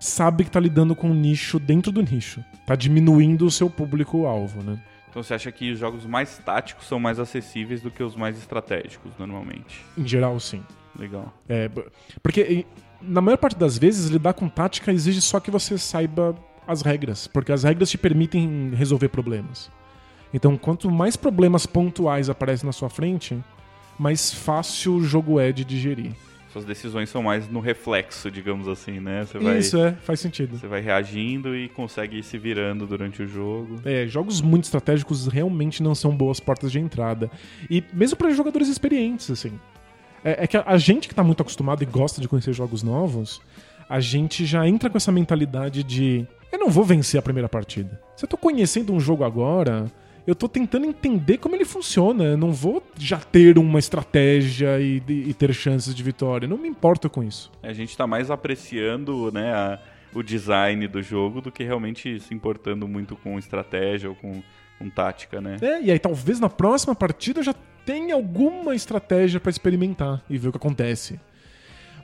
sabe que tá lidando com um nicho dentro do nicho. Tá diminuindo o seu público-alvo, né? Então você acha que os jogos mais táticos são mais acessíveis do que os mais estratégicos, normalmente? Em geral, sim. Legal. É, porque na maior parte das vezes, lidar com tática exige só que você saiba as regras, porque as regras te permitem resolver problemas. Então, quanto mais problemas pontuais aparecem na sua frente, mais fácil o jogo é de digerir suas decisões são mais no reflexo, digamos assim, né? Você vai, Isso, é, faz sentido. Você vai reagindo e consegue ir se virando durante o jogo. É, jogos muito estratégicos realmente não são boas portas de entrada. E mesmo para jogadores experientes, assim. É, é que a, a, gente que tá muito acostumado e gosta de conhecer jogos novos, a gente já entra com essa mentalidade de eu não vou vencer a primeira partida. Se eu tô conhecendo um jogo agora, eu tô tentando entender como ele funciona. Eu não vou já ter uma estratégia e, e ter chances de vitória. não me importo com isso. A gente tá mais apreciando, né, a, o design do jogo do que realmente se importando muito com estratégia ou com, com tática, né? É, e aí talvez na próxima partida já tenha alguma estratégia para experimentar e ver o que acontece.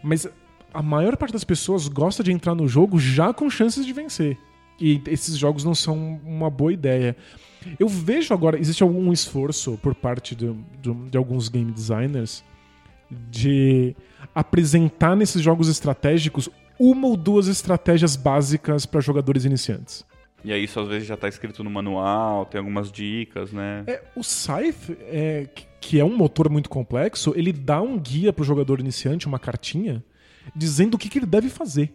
Mas a maior parte das pessoas gosta de entrar no jogo já com chances de vencer. E esses jogos não são uma boa ideia. Eu vejo agora, existe algum esforço por parte de, de, de alguns game designers de apresentar nesses jogos estratégicos uma ou duas estratégias básicas para jogadores iniciantes. E aí isso às vezes já está escrito no manual, tem algumas dicas, né? É, o Scythe, é, que é um motor muito complexo, ele dá um guia para o jogador iniciante, uma cartinha, dizendo o que, que ele deve fazer.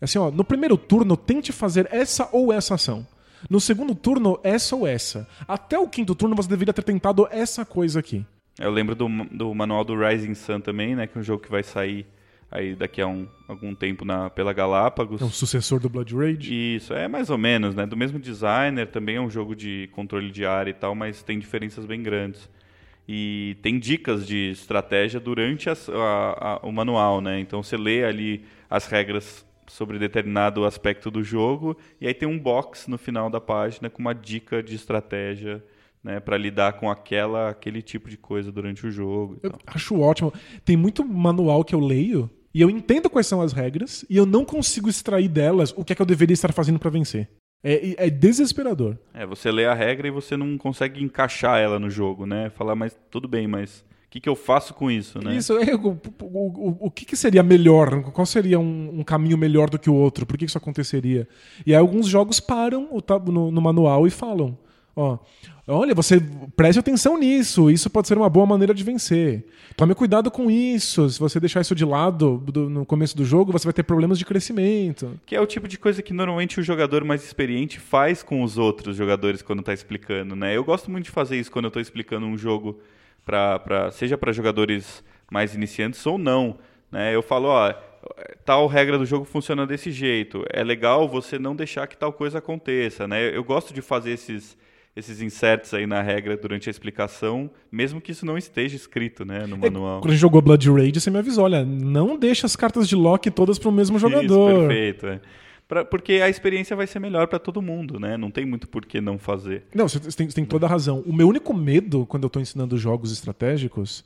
Assim, ó, no primeiro turno, tente fazer essa ou essa ação. No segundo turno, essa ou essa. Até o quinto turno, você deveria ter tentado essa coisa aqui. Eu lembro do, do manual do Rising Sun também, né? Que é um jogo que vai sair aí daqui a um, algum tempo na, pela Galápagos. É um sucessor do Blood Rage? Isso, é mais ou menos, né? Do mesmo designer, também é um jogo de controle de área e tal, mas tem diferenças bem grandes. E tem dicas de estratégia durante a, a, o manual, né? Então você lê ali as regras sobre determinado aspecto do jogo e aí tem um box no final da página com uma dica de estratégia né, para lidar com aquela aquele tipo de coisa durante o jogo. Eu acho ótimo. Tem muito manual que eu leio e eu entendo quais são as regras e eu não consigo extrair delas o que é que eu deveria estar fazendo para vencer. É, é, desesperador. É, você lê a regra e você não consegue encaixar ela no jogo, né? Falar, mas tudo bem, mas que, que eu faço com isso, né? Isso, é, o, o, o, o que, que, seria melhor? Qual seria um, um, caminho melhor do que o outro? Por que, que isso aconteceria? E aí alguns jogos param no, no manual e falam: ó, olha, você preste atenção nisso, isso pode ser uma boa maneira de vencer. Tome cuidado com isso. Se você deixar isso de lado do, no começo do jogo, você vai ter problemas de crescimento. Que é o tipo de coisa que normalmente o jogador mais experiente faz com os outros jogadores quando está explicando, né? Eu gosto muito de fazer isso quando eu estou explicando um jogo pra, pra, seja para jogadores mais iniciantes ou não. Né? Eu falo, ó, tal regra do jogo funciona desse jeito. É legal você não deixar que tal coisa aconteça. Né? Eu gosto de fazer esses esses inserts aí na regra durante a explicação, mesmo que isso não esteja escrito, né, no manual. É, quando a gente jogou Blood Rage, você me avisou, olha, não deixa as cartas de lock todas para o mesmo jogador. Isso, perfeito. É. Pra, porque a experiência vai ser melhor para todo mundo, né? Não tem muito por que não fazer. Não, você tem, você tem toda a razão. O meu único medo quando eu estou ensinando jogos estratégicos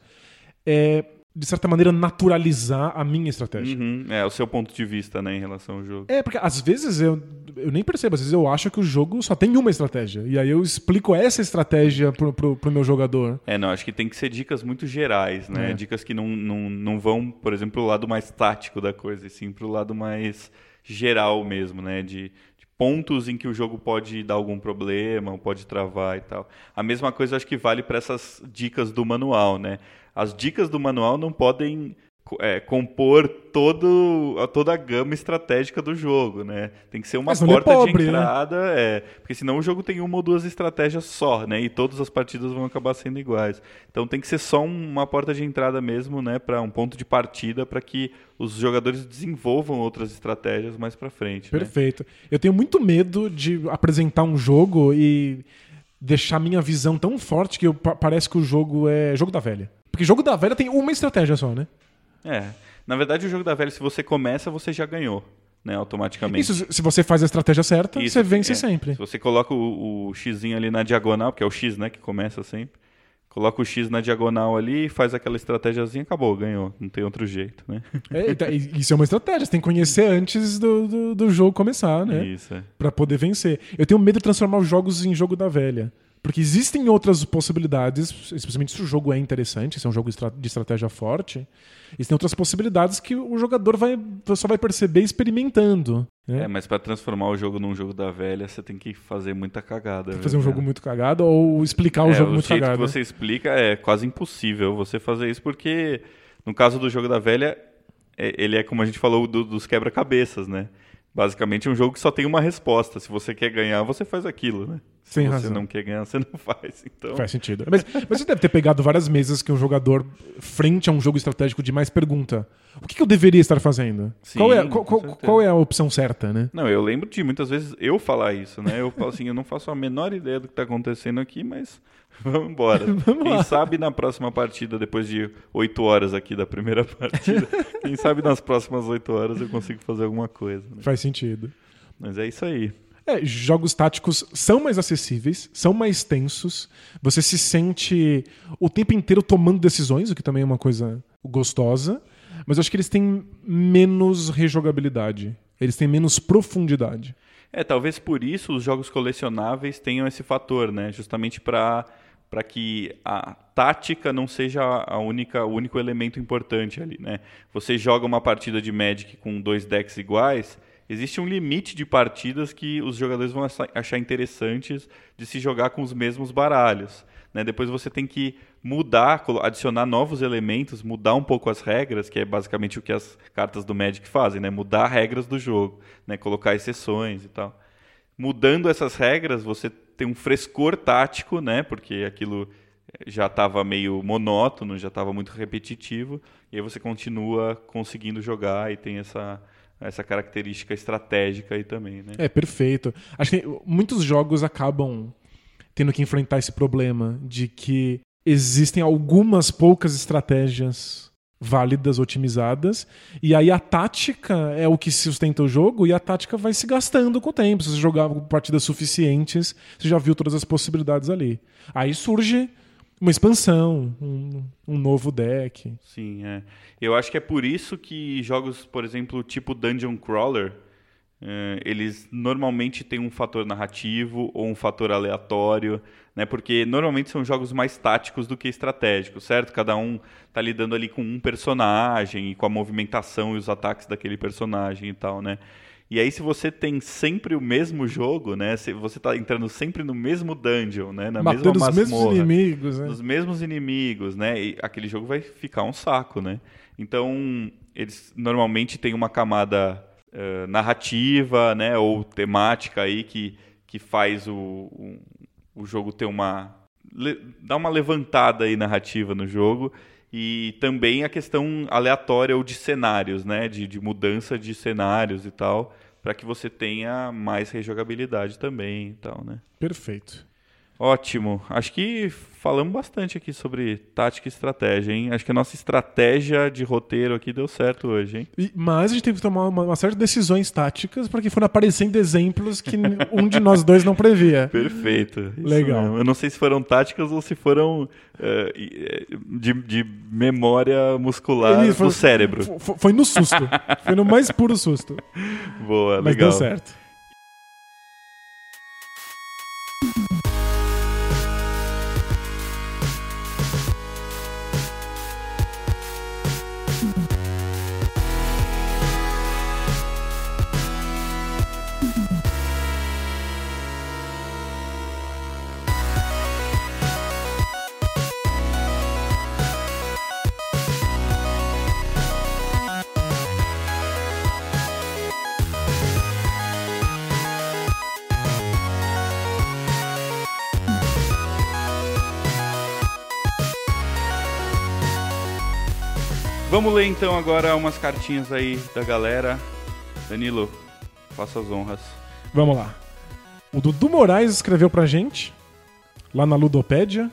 é de certa maneira, naturalizar a minha estratégia. Uhum. É, o seu ponto de vista, né, em relação ao jogo. É, porque às vezes eu, eu nem percebo, às vezes eu acho que o jogo só tem uma estratégia. E aí eu explico essa estratégia pro, pro, pro meu jogador. É, não, acho que tem que ser dicas muito gerais, né? É. Dicas que não, não, não vão, por exemplo, pro lado mais tático da coisa, e sim pro lado mais geral mesmo, né? De, de pontos em que o jogo pode dar algum problema, pode travar e tal. A mesma coisa acho que vale para essas dicas do manual, né? as dicas do manual não podem é, compor todo, toda a gama estratégica do jogo, né? Tem que ser uma porta é pobre, de né? entrada, né? é, porque senão o jogo tem uma ou duas estratégias só, né? E todas as partidas vão acabar sendo iguais. Então tem que ser só uma porta de entrada mesmo, né? Para um ponto de partida para que os jogadores desenvolvam outras estratégias mais para frente. Né? Perfeito. Né? Eu tenho muito medo de apresentar um jogo e deixar minha visão tão forte que eu, parece que o jogo é jogo da velha. Porque jogo da velha tem uma estratégia só, né? É. Na verdade, o jogo da velha, se você começa, você já ganhou. Né, automaticamente. Isso, se você faz a estratégia certa, Isso, você vence é. sempre. Se você coloca o, o X ali na diagonal, que é o X, né, que começa sempre. Coloca o X na diagonal ali, faz aquela estratégiazinha, acabou, ganhou. Não tem outro jeito, né? É, tá, isso é uma estratégia, você tem que conhecer antes do, do, do jogo começar, né? Isso, é. Pra poder vencer. Eu tenho medo de transformar os jogos em jogo da velha. Porque existem outras possibilidades, especialmente se o jogo é interessante, se é um jogo de estratégia forte, existem outras possibilidades que o jogador vai, só vai perceber experimentando. Né? É, mas para transformar o jogo num jogo da velha, você tem que fazer muita cagada. fazer um jogo muito cagado ou explicar o é, jogo o muito cagado. O que você explica é quase impossível você fazer isso, porque no caso do jogo da velha, é, ele é como a gente falou do, dos quebra-cabeças, né? Basicamente é um jogo que só tem uma resposta. Se você quer ganhar, você faz aquilo, né? Sem Se razão. você não quer ganhar, você não faz. Então... Faz sentido. Mas, mas você deve ter pegado várias mesas que um jogador, frente a um jogo estratégico de mais pergunta: o que, que eu deveria estar fazendo? Sim, qual, é, qual, qual, é a opção certa, né? Não, eu lembro de muitas vezes eu falar isso, né? Eu falo assim: eu não faço a menor ideia do que está acontecendo aqui, mas vamos embora. vamos Quem lá. sabe na próxima partida, depois de oito horas aqui da primeira partida, quem sabe nas próximas oito horas eu consigo fazer alguma coisa. Né? Faz sentido. Mas é isso aí. É, jogos táticos são mais acessíveis, são mais tensos. Você se sente o tempo inteiro tomando decisões, o que também é uma coisa gostosa. Mas eu acho que eles têm menos rejogabilidade. Eles têm menos profundidade. É, talvez por isso os jogos colecionáveis tenham esse fator, né? Justamente para para que a tática não seja a única, o único elemento importante ali, né? Você joga uma partida de Magic com dois decks iguais, existe um limite de partidas que os jogadores vão achar interessantes de se jogar com os mesmos baralhos. Né? Depois você tem que mudar, adicionar novos elementos, mudar um pouco as regras, que é basicamente o que as cartas do Magic fazem, né? mudar regras do jogo, né? colocar exceções e tal. Mudando essas regras, você tem um frescor tático, né? porque aquilo já estava meio monótono, já estava muito repetitivo, e aí você continua conseguindo jogar e tem essa essa característica estratégica aí também, né? É, perfeito. Acho que muitos jogos acabam tendo que enfrentar esse problema de que existem algumas poucas estratégias válidas, otimizadas, e aí a tática é o que sustenta o jogo e a tática vai se gastando com o tempo. Se você jogar partidas suficientes, você já viu todas as possibilidades ali. Aí surge uma expansão, um, um, novo deck. Sim, é. Eu acho que é por isso que jogos, por exemplo, tipo Dungeon Crawler, é, eles normalmente têm um fator narrativo ou um fator aleatório, né? Porque normalmente são jogos mais táticos do que estratégicos, certo? Cada um está lidando ali com um personagem e com a movimentação e os ataques daquele personagem e tal, né? E aí, se você tem sempre o mesmo jogo, né? Se você está entrando sempre no mesmo dungeon, né? Na Matando mesma masmorra, os mesmos inimigos, né? Os mesmos inimigos, né? E aquele jogo vai ficar um saco, né? Então, eles normalmente têm uma camada uh, narrativa, né? Ou temática aí que, que faz o, o, o jogo ter uma dá uma levantada aí narrativa no jogo. E também a questão aleatória ou de cenários, né? De, de mudança de cenários e tal, para que você tenha mais rejogabilidade também e tal, né? Perfeito. Ótimo. Acho que falamos bastante aqui sobre tática e estratégia, hein? Acho que a nossa estratégia de roteiro aqui deu certo hoje, hein? E- mas a gente teve que tomar uma, uma série de decisões táticas para que foram aparecendo exemplos que um de nós dois não previa. Perfeito. Isso Legal. mesmo. Eu não sei se foram táticas ou se foram eh, de, de memória muscular Ele do foi- cérebro. Fo- Foi no susto. Foi no mais puro susto. Boa, Mas legal. deu certo. Então agora umas cartinhas aí da galera. Danilo, faça as honras. Vamos lá. O Dudu Moraes escreveu pra gente, lá na Ludopédia.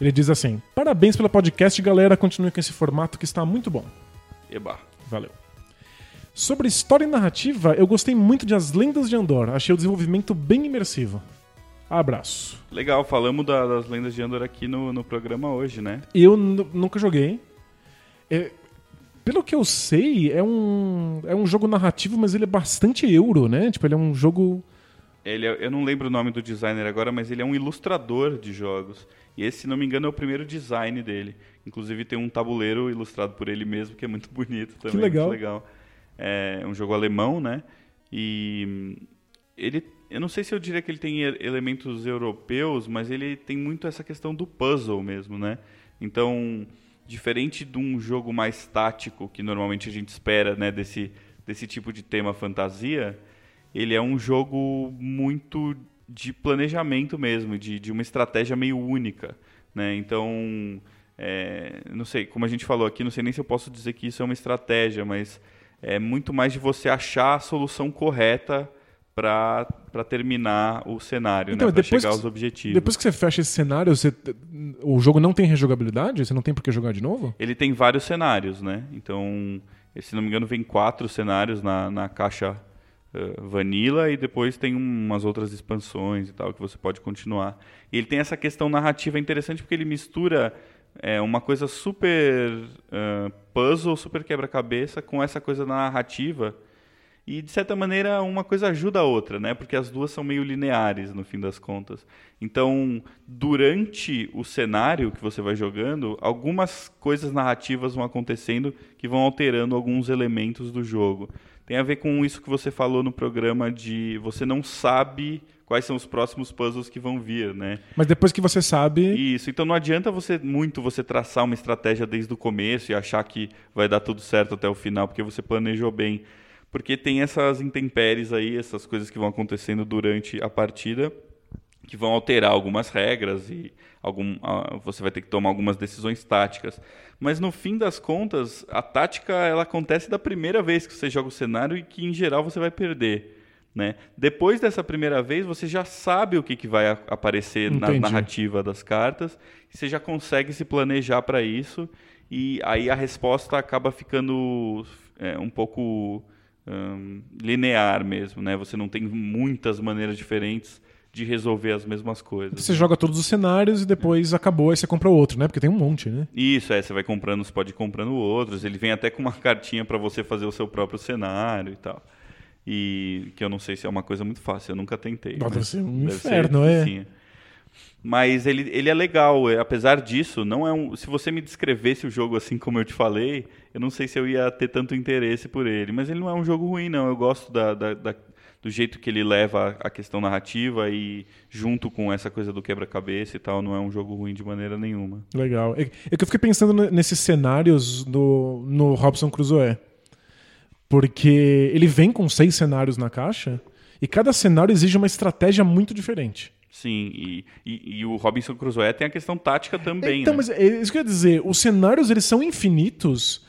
Ele diz assim: Parabéns pelo podcast, galera. Continue com esse formato que está muito bom. Eba. Valeu. Sobre história e narrativa, eu gostei muito de As Lendas de Andor. Achei o desenvolvimento bem imersivo. Abraço. Legal, falamos da- das lendas de Andor aqui no, no programa hoje, né? Eu nu- nunca joguei. É, pelo que eu sei, é um, é um jogo narrativo, mas ele é bastante euro, né? Tipo, ele é um jogo. Ele é- eu não lembro o nome do designer agora, mas ele é um ilustrador de jogos. E esse, se não me engano, é o primeiro design dele. Inclusive tem um tabuleiro ilustrado por ele mesmo, que é muito bonito também. legal. Muito legal. É um jogo alemão, né? E hum, ele, eu não sei se eu diria que ele tem elementos europeus, mas ele tem muito essa questão do puzzle mesmo, né? Então, diferente de um jogo mais tático que normalmente a gente espera, né, desse desse tipo de tema fantasia, ele é um jogo muito de planejamento mesmo, de, de uma estratégia meio única, né? Então, é, não sei, como a gente falou aqui, não sei nem se eu posso dizer que isso é uma estratégia, mas é muito mais de você achar a solução correta para terminar o cenário, Então, né? Para depois chegar que- aos objetivos. Depois que você fecha esse cenário, você- o jogo não tem rejogabilidade? Você não tem por que jogar de novo? Ele tem vários cenários, né? Então, se não me engano, vem quatro cenários na, na caixa eh, Vanilla e depois tem umas outras expansões e tal que você pode continuar. E ele tem essa questão narrativa interessante porque ele mistura eh, uma coisa super eh, puzzle, super quebra-cabeça com essa coisa narrativa. E, de certa maneira, uma coisa ajuda a outra, né? Porque as duas são meio lineares, no fim das contas. Então, durante o cenário que você vai jogando, algumas coisas narrativas vão acontecendo que vão alterando alguns elementos do jogo. Tem a ver com isso que você falou no programa de você não sabe quais são os próximos puzzles que vão vir, né? Mas depois que você sabe. Isso, então não adianta você muito você traçar uma estratégia desde o começo e achar que vai dar tudo certo até o final, porque você planejou bem. Porque tem essas intempéries aí, essas coisas que vão acontecendo durante a partida, que vão alterar algumas regras e algum, ah, você vai ter que tomar algumas decisões táticas. Mas no fim das contas, a tática ela acontece da primeira vez que você joga o cenário e que em geral você vai perder. Né? Depois dessa primeira vez, você já sabe o que, que vai aparecer na Entendi. narrativa das cartas, e você já consegue se planejar para isso, e aí a resposta acaba ficando é, um pouco hum, linear mesmo. Né? Você não tem muitas maneiras diferentes de resolver as mesmas coisas. Você joga todos os cenários e depois acabou e você compra outro, né? Porque tem um monte, né? Isso, é, você vai comprando, você pode ir comprando outros. Ele vem até com uma cartinha para você fazer o seu próprio cenário e tal. E que eu não sei se é uma coisa muito fácil, eu nunca tentei. Deve mas ser um inferno, é. Mas ele, ele é legal, é, apesar disso, não é um. Se você me descrevesse o jogo assim como eu te falei, eu não sei se eu ia ter tanto interesse por ele. Mas ele não é um jogo ruim, não. Eu gosto da, da- da- do jeito que ele leva a questão narrativa e junto com essa coisa do quebra-cabeça e tal, não é um jogo ruim de maneira nenhuma. Legal. É, é que eu fiquei pensando ne- nesses cenários do, no Robson Crusoe. Porque ele vem com seis cenários na caixa e cada cenário exige uma estratégia muito diferente. Sim, e, e, e o Robinson Crusoe tem a questão tática também, Então, né? mas é isso que eu ia dizer. Os cenários, eles são infinitos,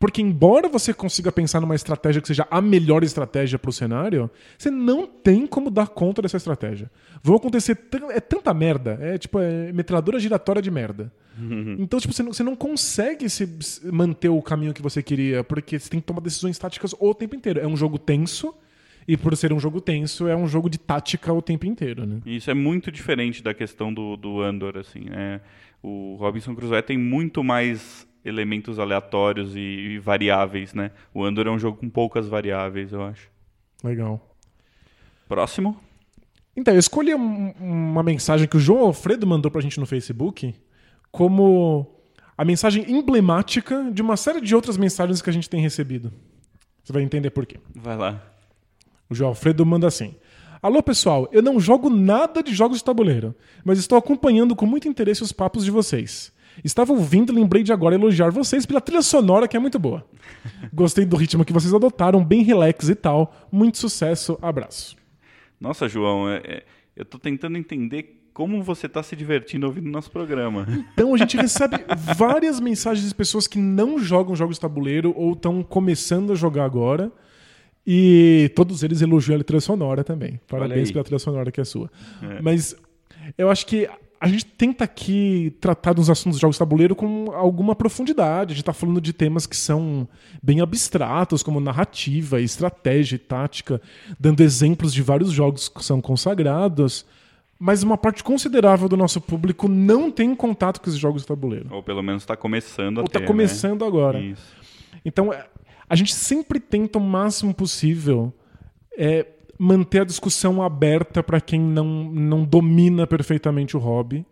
porque embora você consiga pensar numa estratégia que seja a melhor estratégia pro cenário, você não tem como dar conta dessa estratégia. Vão acontecer... É tanta merda. É tipo, é metralhadora giratória de merda. Então, tipo, você não, você não consegue se, se manter o caminho que você queria, porque você tem que tomar decisões táticas o tempo inteiro. É um jogo tenso, e por ser um jogo tenso, é um jogo de tática o tempo inteiro, né? Isso é muito diferente da questão do, do Andor, assim, né? O Robinson Crusoe tem muito mais elementos aleatórios e, e variáveis, né? O Andor é um jogo com poucas variáveis, eu acho. Legal. Próximo? Então, eu escolhi um- uma mensagem que o João Alfredo mandou pra gente no Facebook como a mensagem emblemática de uma série de outras mensagens que a gente tem recebido. Você vai entender por quê. Vai lá. O João Alfredo manda assim: Alô pessoal, eu não jogo nada de jogos de tabuleiro, mas estou acompanhando com muito interesse os papos de vocês. Estava ouvindo e lembrei de agora elogiar vocês pela trilha sonora que é muito boa. Gostei do ritmo que vocês adotaram, bem relax e tal. Muito sucesso, abraço. Nossa, João, é- é- eu tô tentando entender como você tá se divertindo ouvindo nosso programa. Então a gente recebe várias mensagens de pessoas que não jogam jogos de tabuleiro ou estão começando a jogar agora. E todos eles elogiam a trilha sonora também. Parabéns pela trilha sonora que é sua. É. Mas eu acho que a gente tenta aqui tratar dos assuntos de jogos de tabuleiro com alguma profundidade. A gente está falando de temas que são bem abstratos, como narrativa, estratégia e tática, dando exemplos de vários jogos que são consagrados. Mas uma parte considerável do nosso público não tem contato com esses jogos de tabuleiro. Ou pelo menos tá começando a Ou está começando agora. né? Isso. Então, a gente sempre tenta o máximo possível é, manter a discussão aberta para quem não, não domina perfeitamente o hobby.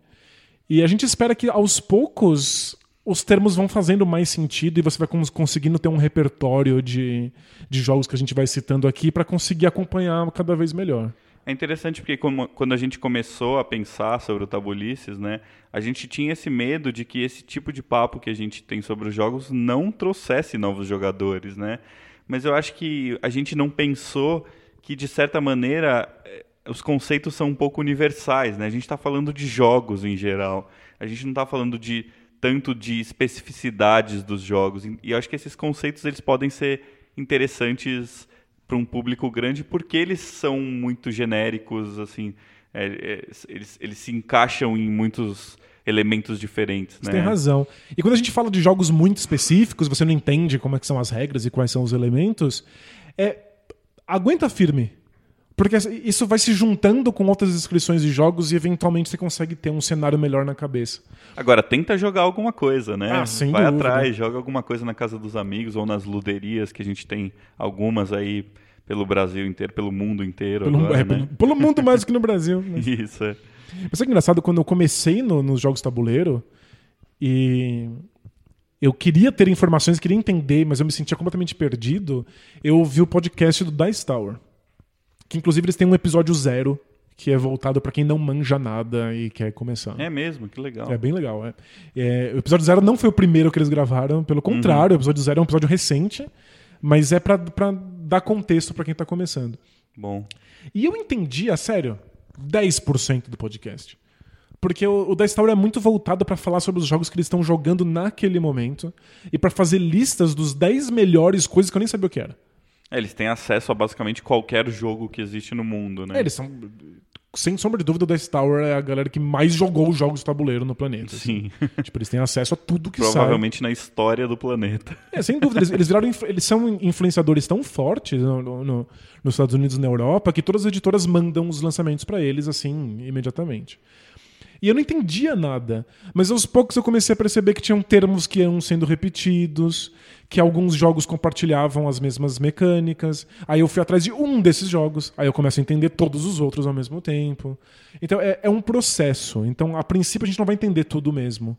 E a gente espera que aos poucos os termos vão fazendo mais sentido e você vai cons- conseguindo ter um repertório de, de jogos que a gente vai citando aqui para conseguir acompanhar cada vez melhor. É interessante porque como- quando a gente começou a pensar sobre o Tabulices, né, a gente tinha esse medo de que esse tipo de papo que a gente tem sobre os jogos não trouxesse novos jogadores, né? Mas eu acho que a gente não pensou que de certa maneira eh, os conceitos são um pouco universais, né? A gente está falando de jogos em geral. A gente não está falando de tanto de especificidades dos jogos. E eu acho que esses conceitos eles podem ser interessantes para um público grande porque eles são muito genéricos, assim, é, é, eles, eles se encaixam em muitos elementos diferentes, Você né? tem razão. E quando a gente fala de jogos muito específicos, você não entende como é que são as regras e quais são os elementos, é aguenta firme. Porque isso vai se juntando com outras descrições de jogos e eventualmente você consegue ter um cenário melhor na cabeça. Agora, tenta jogar alguma coisa, né? Ah, sem Vai dúvida. atrás, joga alguma coisa na casa dos amigos ou nas luderias, que a gente tem algumas aí pelo Brasil inteiro, pelo mundo inteiro Pelo, agora, é, né? pelo, pelo mundo mais do que no Brasil. né? Isso, é. Mas é engraçado, quando eu comecei no- nos jogos tabuleiro e eu queria ter informações, queria entender, mas eu me sentia completamente perdido, eu ouvi o podcast do Dice Tower. Que inclusive eles têm um episódio zero, que é voltado pra quem não manja nada e quer começar. É mesmo, que legal. É bem legal. É. É, o episódio zero não foi o primeiro que eles gravaram, pelo contrário, o episódio zero é um episódio recente, mas é pra, pra dar contexto pra quem tá começando. Bom. E eu entendi, a sério, 10% do podcast. Porque o, o Dice Tower é muito voltado pra falar sobre os jogos que eles estão jogando naquele momento e pra fazer listas dos 10 melhores coisas que eu nem sabia o que era. É, eles têm acesso a basicamente qualquer jogo que existe no mundo, né? É, eles são, sem sombra de dúvida, o Dice Tower é a galera que mais jogou jogos de tabuleiro no planeta. assim. Sim. Tipo, eles têm acesso a tudo que sai. Provavelmente na história do planeta. É, sem dúvida. Eles, eles viraram, eles são influenciadores tão fortes no- no- no- nos Estados Unidos e na Europa que todas as editoras mandam os lançamentos pra eles assim, imediatamente. E eu não entendia nada. Mas aos poucos eu comecei a perceber que tinham termos que iam sendo repetidos, que alguns jogos compartilhavam as mesmas mecânicas. Aí eu fui atrás de um desses jogos. Aí eu começo a entender todos os outros ao mesmo tempo. Então é, é um processo. Então, a princípio, a gente não vai entender tudo mesmo.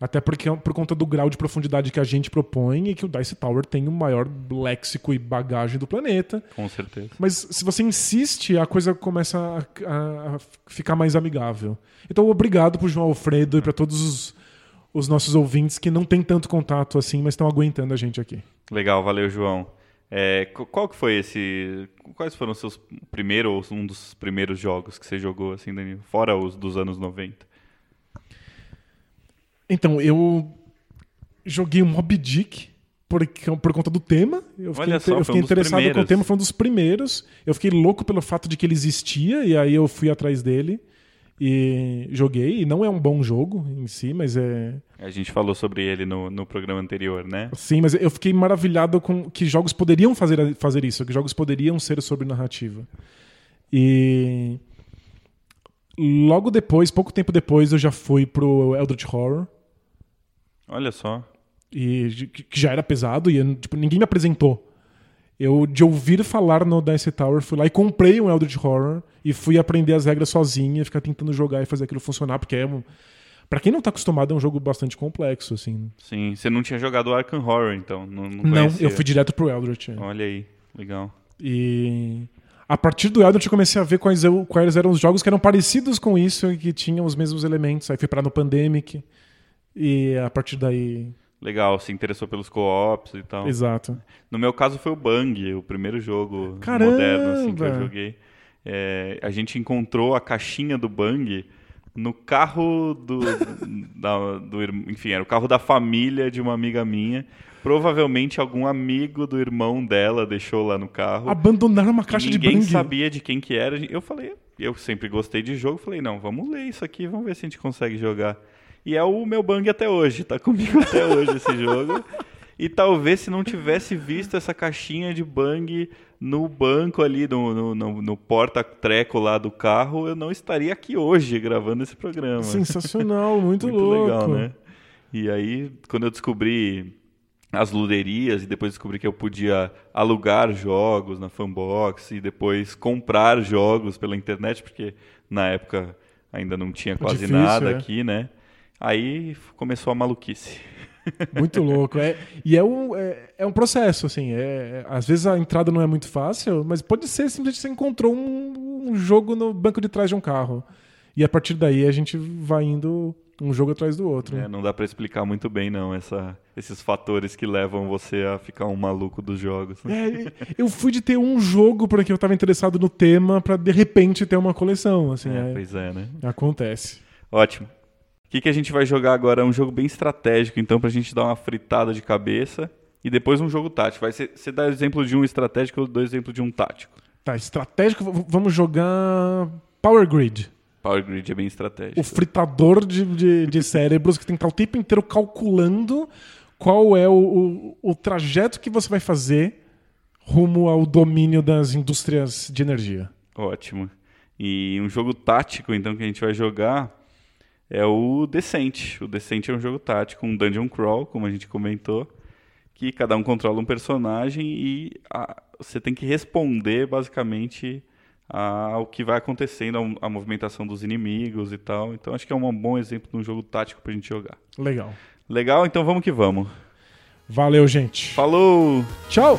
Até porque por conta do grau de profundidade que a gente propõe e que o Dice Tower tem o maior léxico e bagagem do planeta. Com certeza. Mas se você insiste, a coisa começa a, a- ficar mais amigável. Então, obrigado pro João Alfredo e para todos os, os nossos ouvintes que não têm tanto contato assim, mas estão aguentando a gente aqui. Legal, valeu, João. É, qual que foi esse... Quais foram os seus primeiros, um dos primeiros jogos que você jogou, assim, Danilo? Fora os dos anos 90. Então, eu joguei o Mob Dick por, por conta do tema. Eu fiquei, só, eu fiquei um interessado primeiros. com o tema, foi um dos primeiros. Eu fiquei louco pelo fato de que ele existia, e aí eu fui atrás dele e joguei. E não é um bom jogo em si, mas é. A gente falou sobre ele no, no programa anterior, né? Sim, mas eu fiquei maravilhado com que jogos poderiam fazer, fazer isso, que jogos poderiam ser sobre narrativa. E. Logo depois, pouco tempo depois, eu já fui pro Eldritch Horror. Olha só. E que já era pesado e tipo, ninguém me apresentou. Eu, de ouvir falar no Dice Tower, fui lá e comprei um Eldritch Horror e fui aprender as regras sozinho, ficar tentando jogar e fazer aquilo funcionar, porque é um. Pra quem não tá acostumado, é um jogo bastante complexo, assim. Sim, você não tinha jogado Arkham Horror, então? Não, não, não eu fui direto pro Eldritch. Olha aí, legal. E a partir do Eldritch eu comecei a ver quais, eu, quais eram os jogos que eram parecidos com isso e que tinham os mesmos elementos. Aí fui para no Pandemic e a partir daí Legal, se interessou pelos co-ops e tal. Exato. No meu caso foi o Bang, o primeiro jogo Caramba! moderno assim, que eu joguei. É, a gente encontrou a caixinha do Bang no carro do, da, do. Enfim, era o carro da família de uma amiga minha. Provavelmente algum amigo do irmão dela deixou lá no carro. Abandonaram uma caixa de Ninguém Bang. sabia de quem que era. Eu falei, eu sempre gostei de jogo. Falei, não, vamos ler isso aqui, vamos ver se a gente consegue jogar. E é o meu bang até hoje, tá comigo até hoje esse jogo. E talvez se não tivesse visto essa caixinha de bang no banco ali, no, no, no, porta-treco lá do carro, eu não estaria aqui hoje gravando esse programa. Sensacional, muito, Muito louco. legal, né? E aí, quando eu descobri as luderias e depois descobri que eu podia alugar jogos na Fanbox e depois comprar jogos pela internet, porque na época ainda não tinha quase Difícil, nada é. aqui, né? Aí começou a maluquice. Muito louco. É, e é um, é, é um processo, assim. É, é- às vezes a entrada não é muito fácil, mas pode ser simplesmente você encontrou um, um jogo no banco de trás de um carro. E a partir daí a gente vai indo um jogo atrás do outro. É, não dá pra explicar muito bem, não, essa, esses fatores que levam você a ficar um maluco dos jogos. né? É, eu fui de ter um jogo porque eu estava interessado no tema pra de repente ter uma coleção. Assim, é- pois é, né? acontece. Ótimo. O que, que a gente vai jogar agora? É um jogo bem estratégico, então, pra gente dar uma fritada de cabeça. E depois um jogo tático. Vai ser, você dá exemplo de um estratégico, eu dou exemplo de um tático. Tá, estratégico, vamos jogar Power Grid. Power Grid é bem estratégico. O fritador de, de, de cérebros que tem que estar o tempo inteiro calculando qual é o, o, o trajeto que você vai fazer rumo ao domínio das indústrias de energia. Ótimo. E um jogo tático, então, que a gente vai jogar é o Descent. O Descent é um jogo tático, um dungeon crawl, como a gente comentou, que cada um controla um personagem e a- você tem que responder, basicamente, ao que vai acontecendo, à movimentação dos inimigos e tal. Então, acho que é um bom exemplo de um jogo tático pra gente jogar. Legal. Legal? Então, vamos que vamos. Valeu, gente. Falou! Tchau!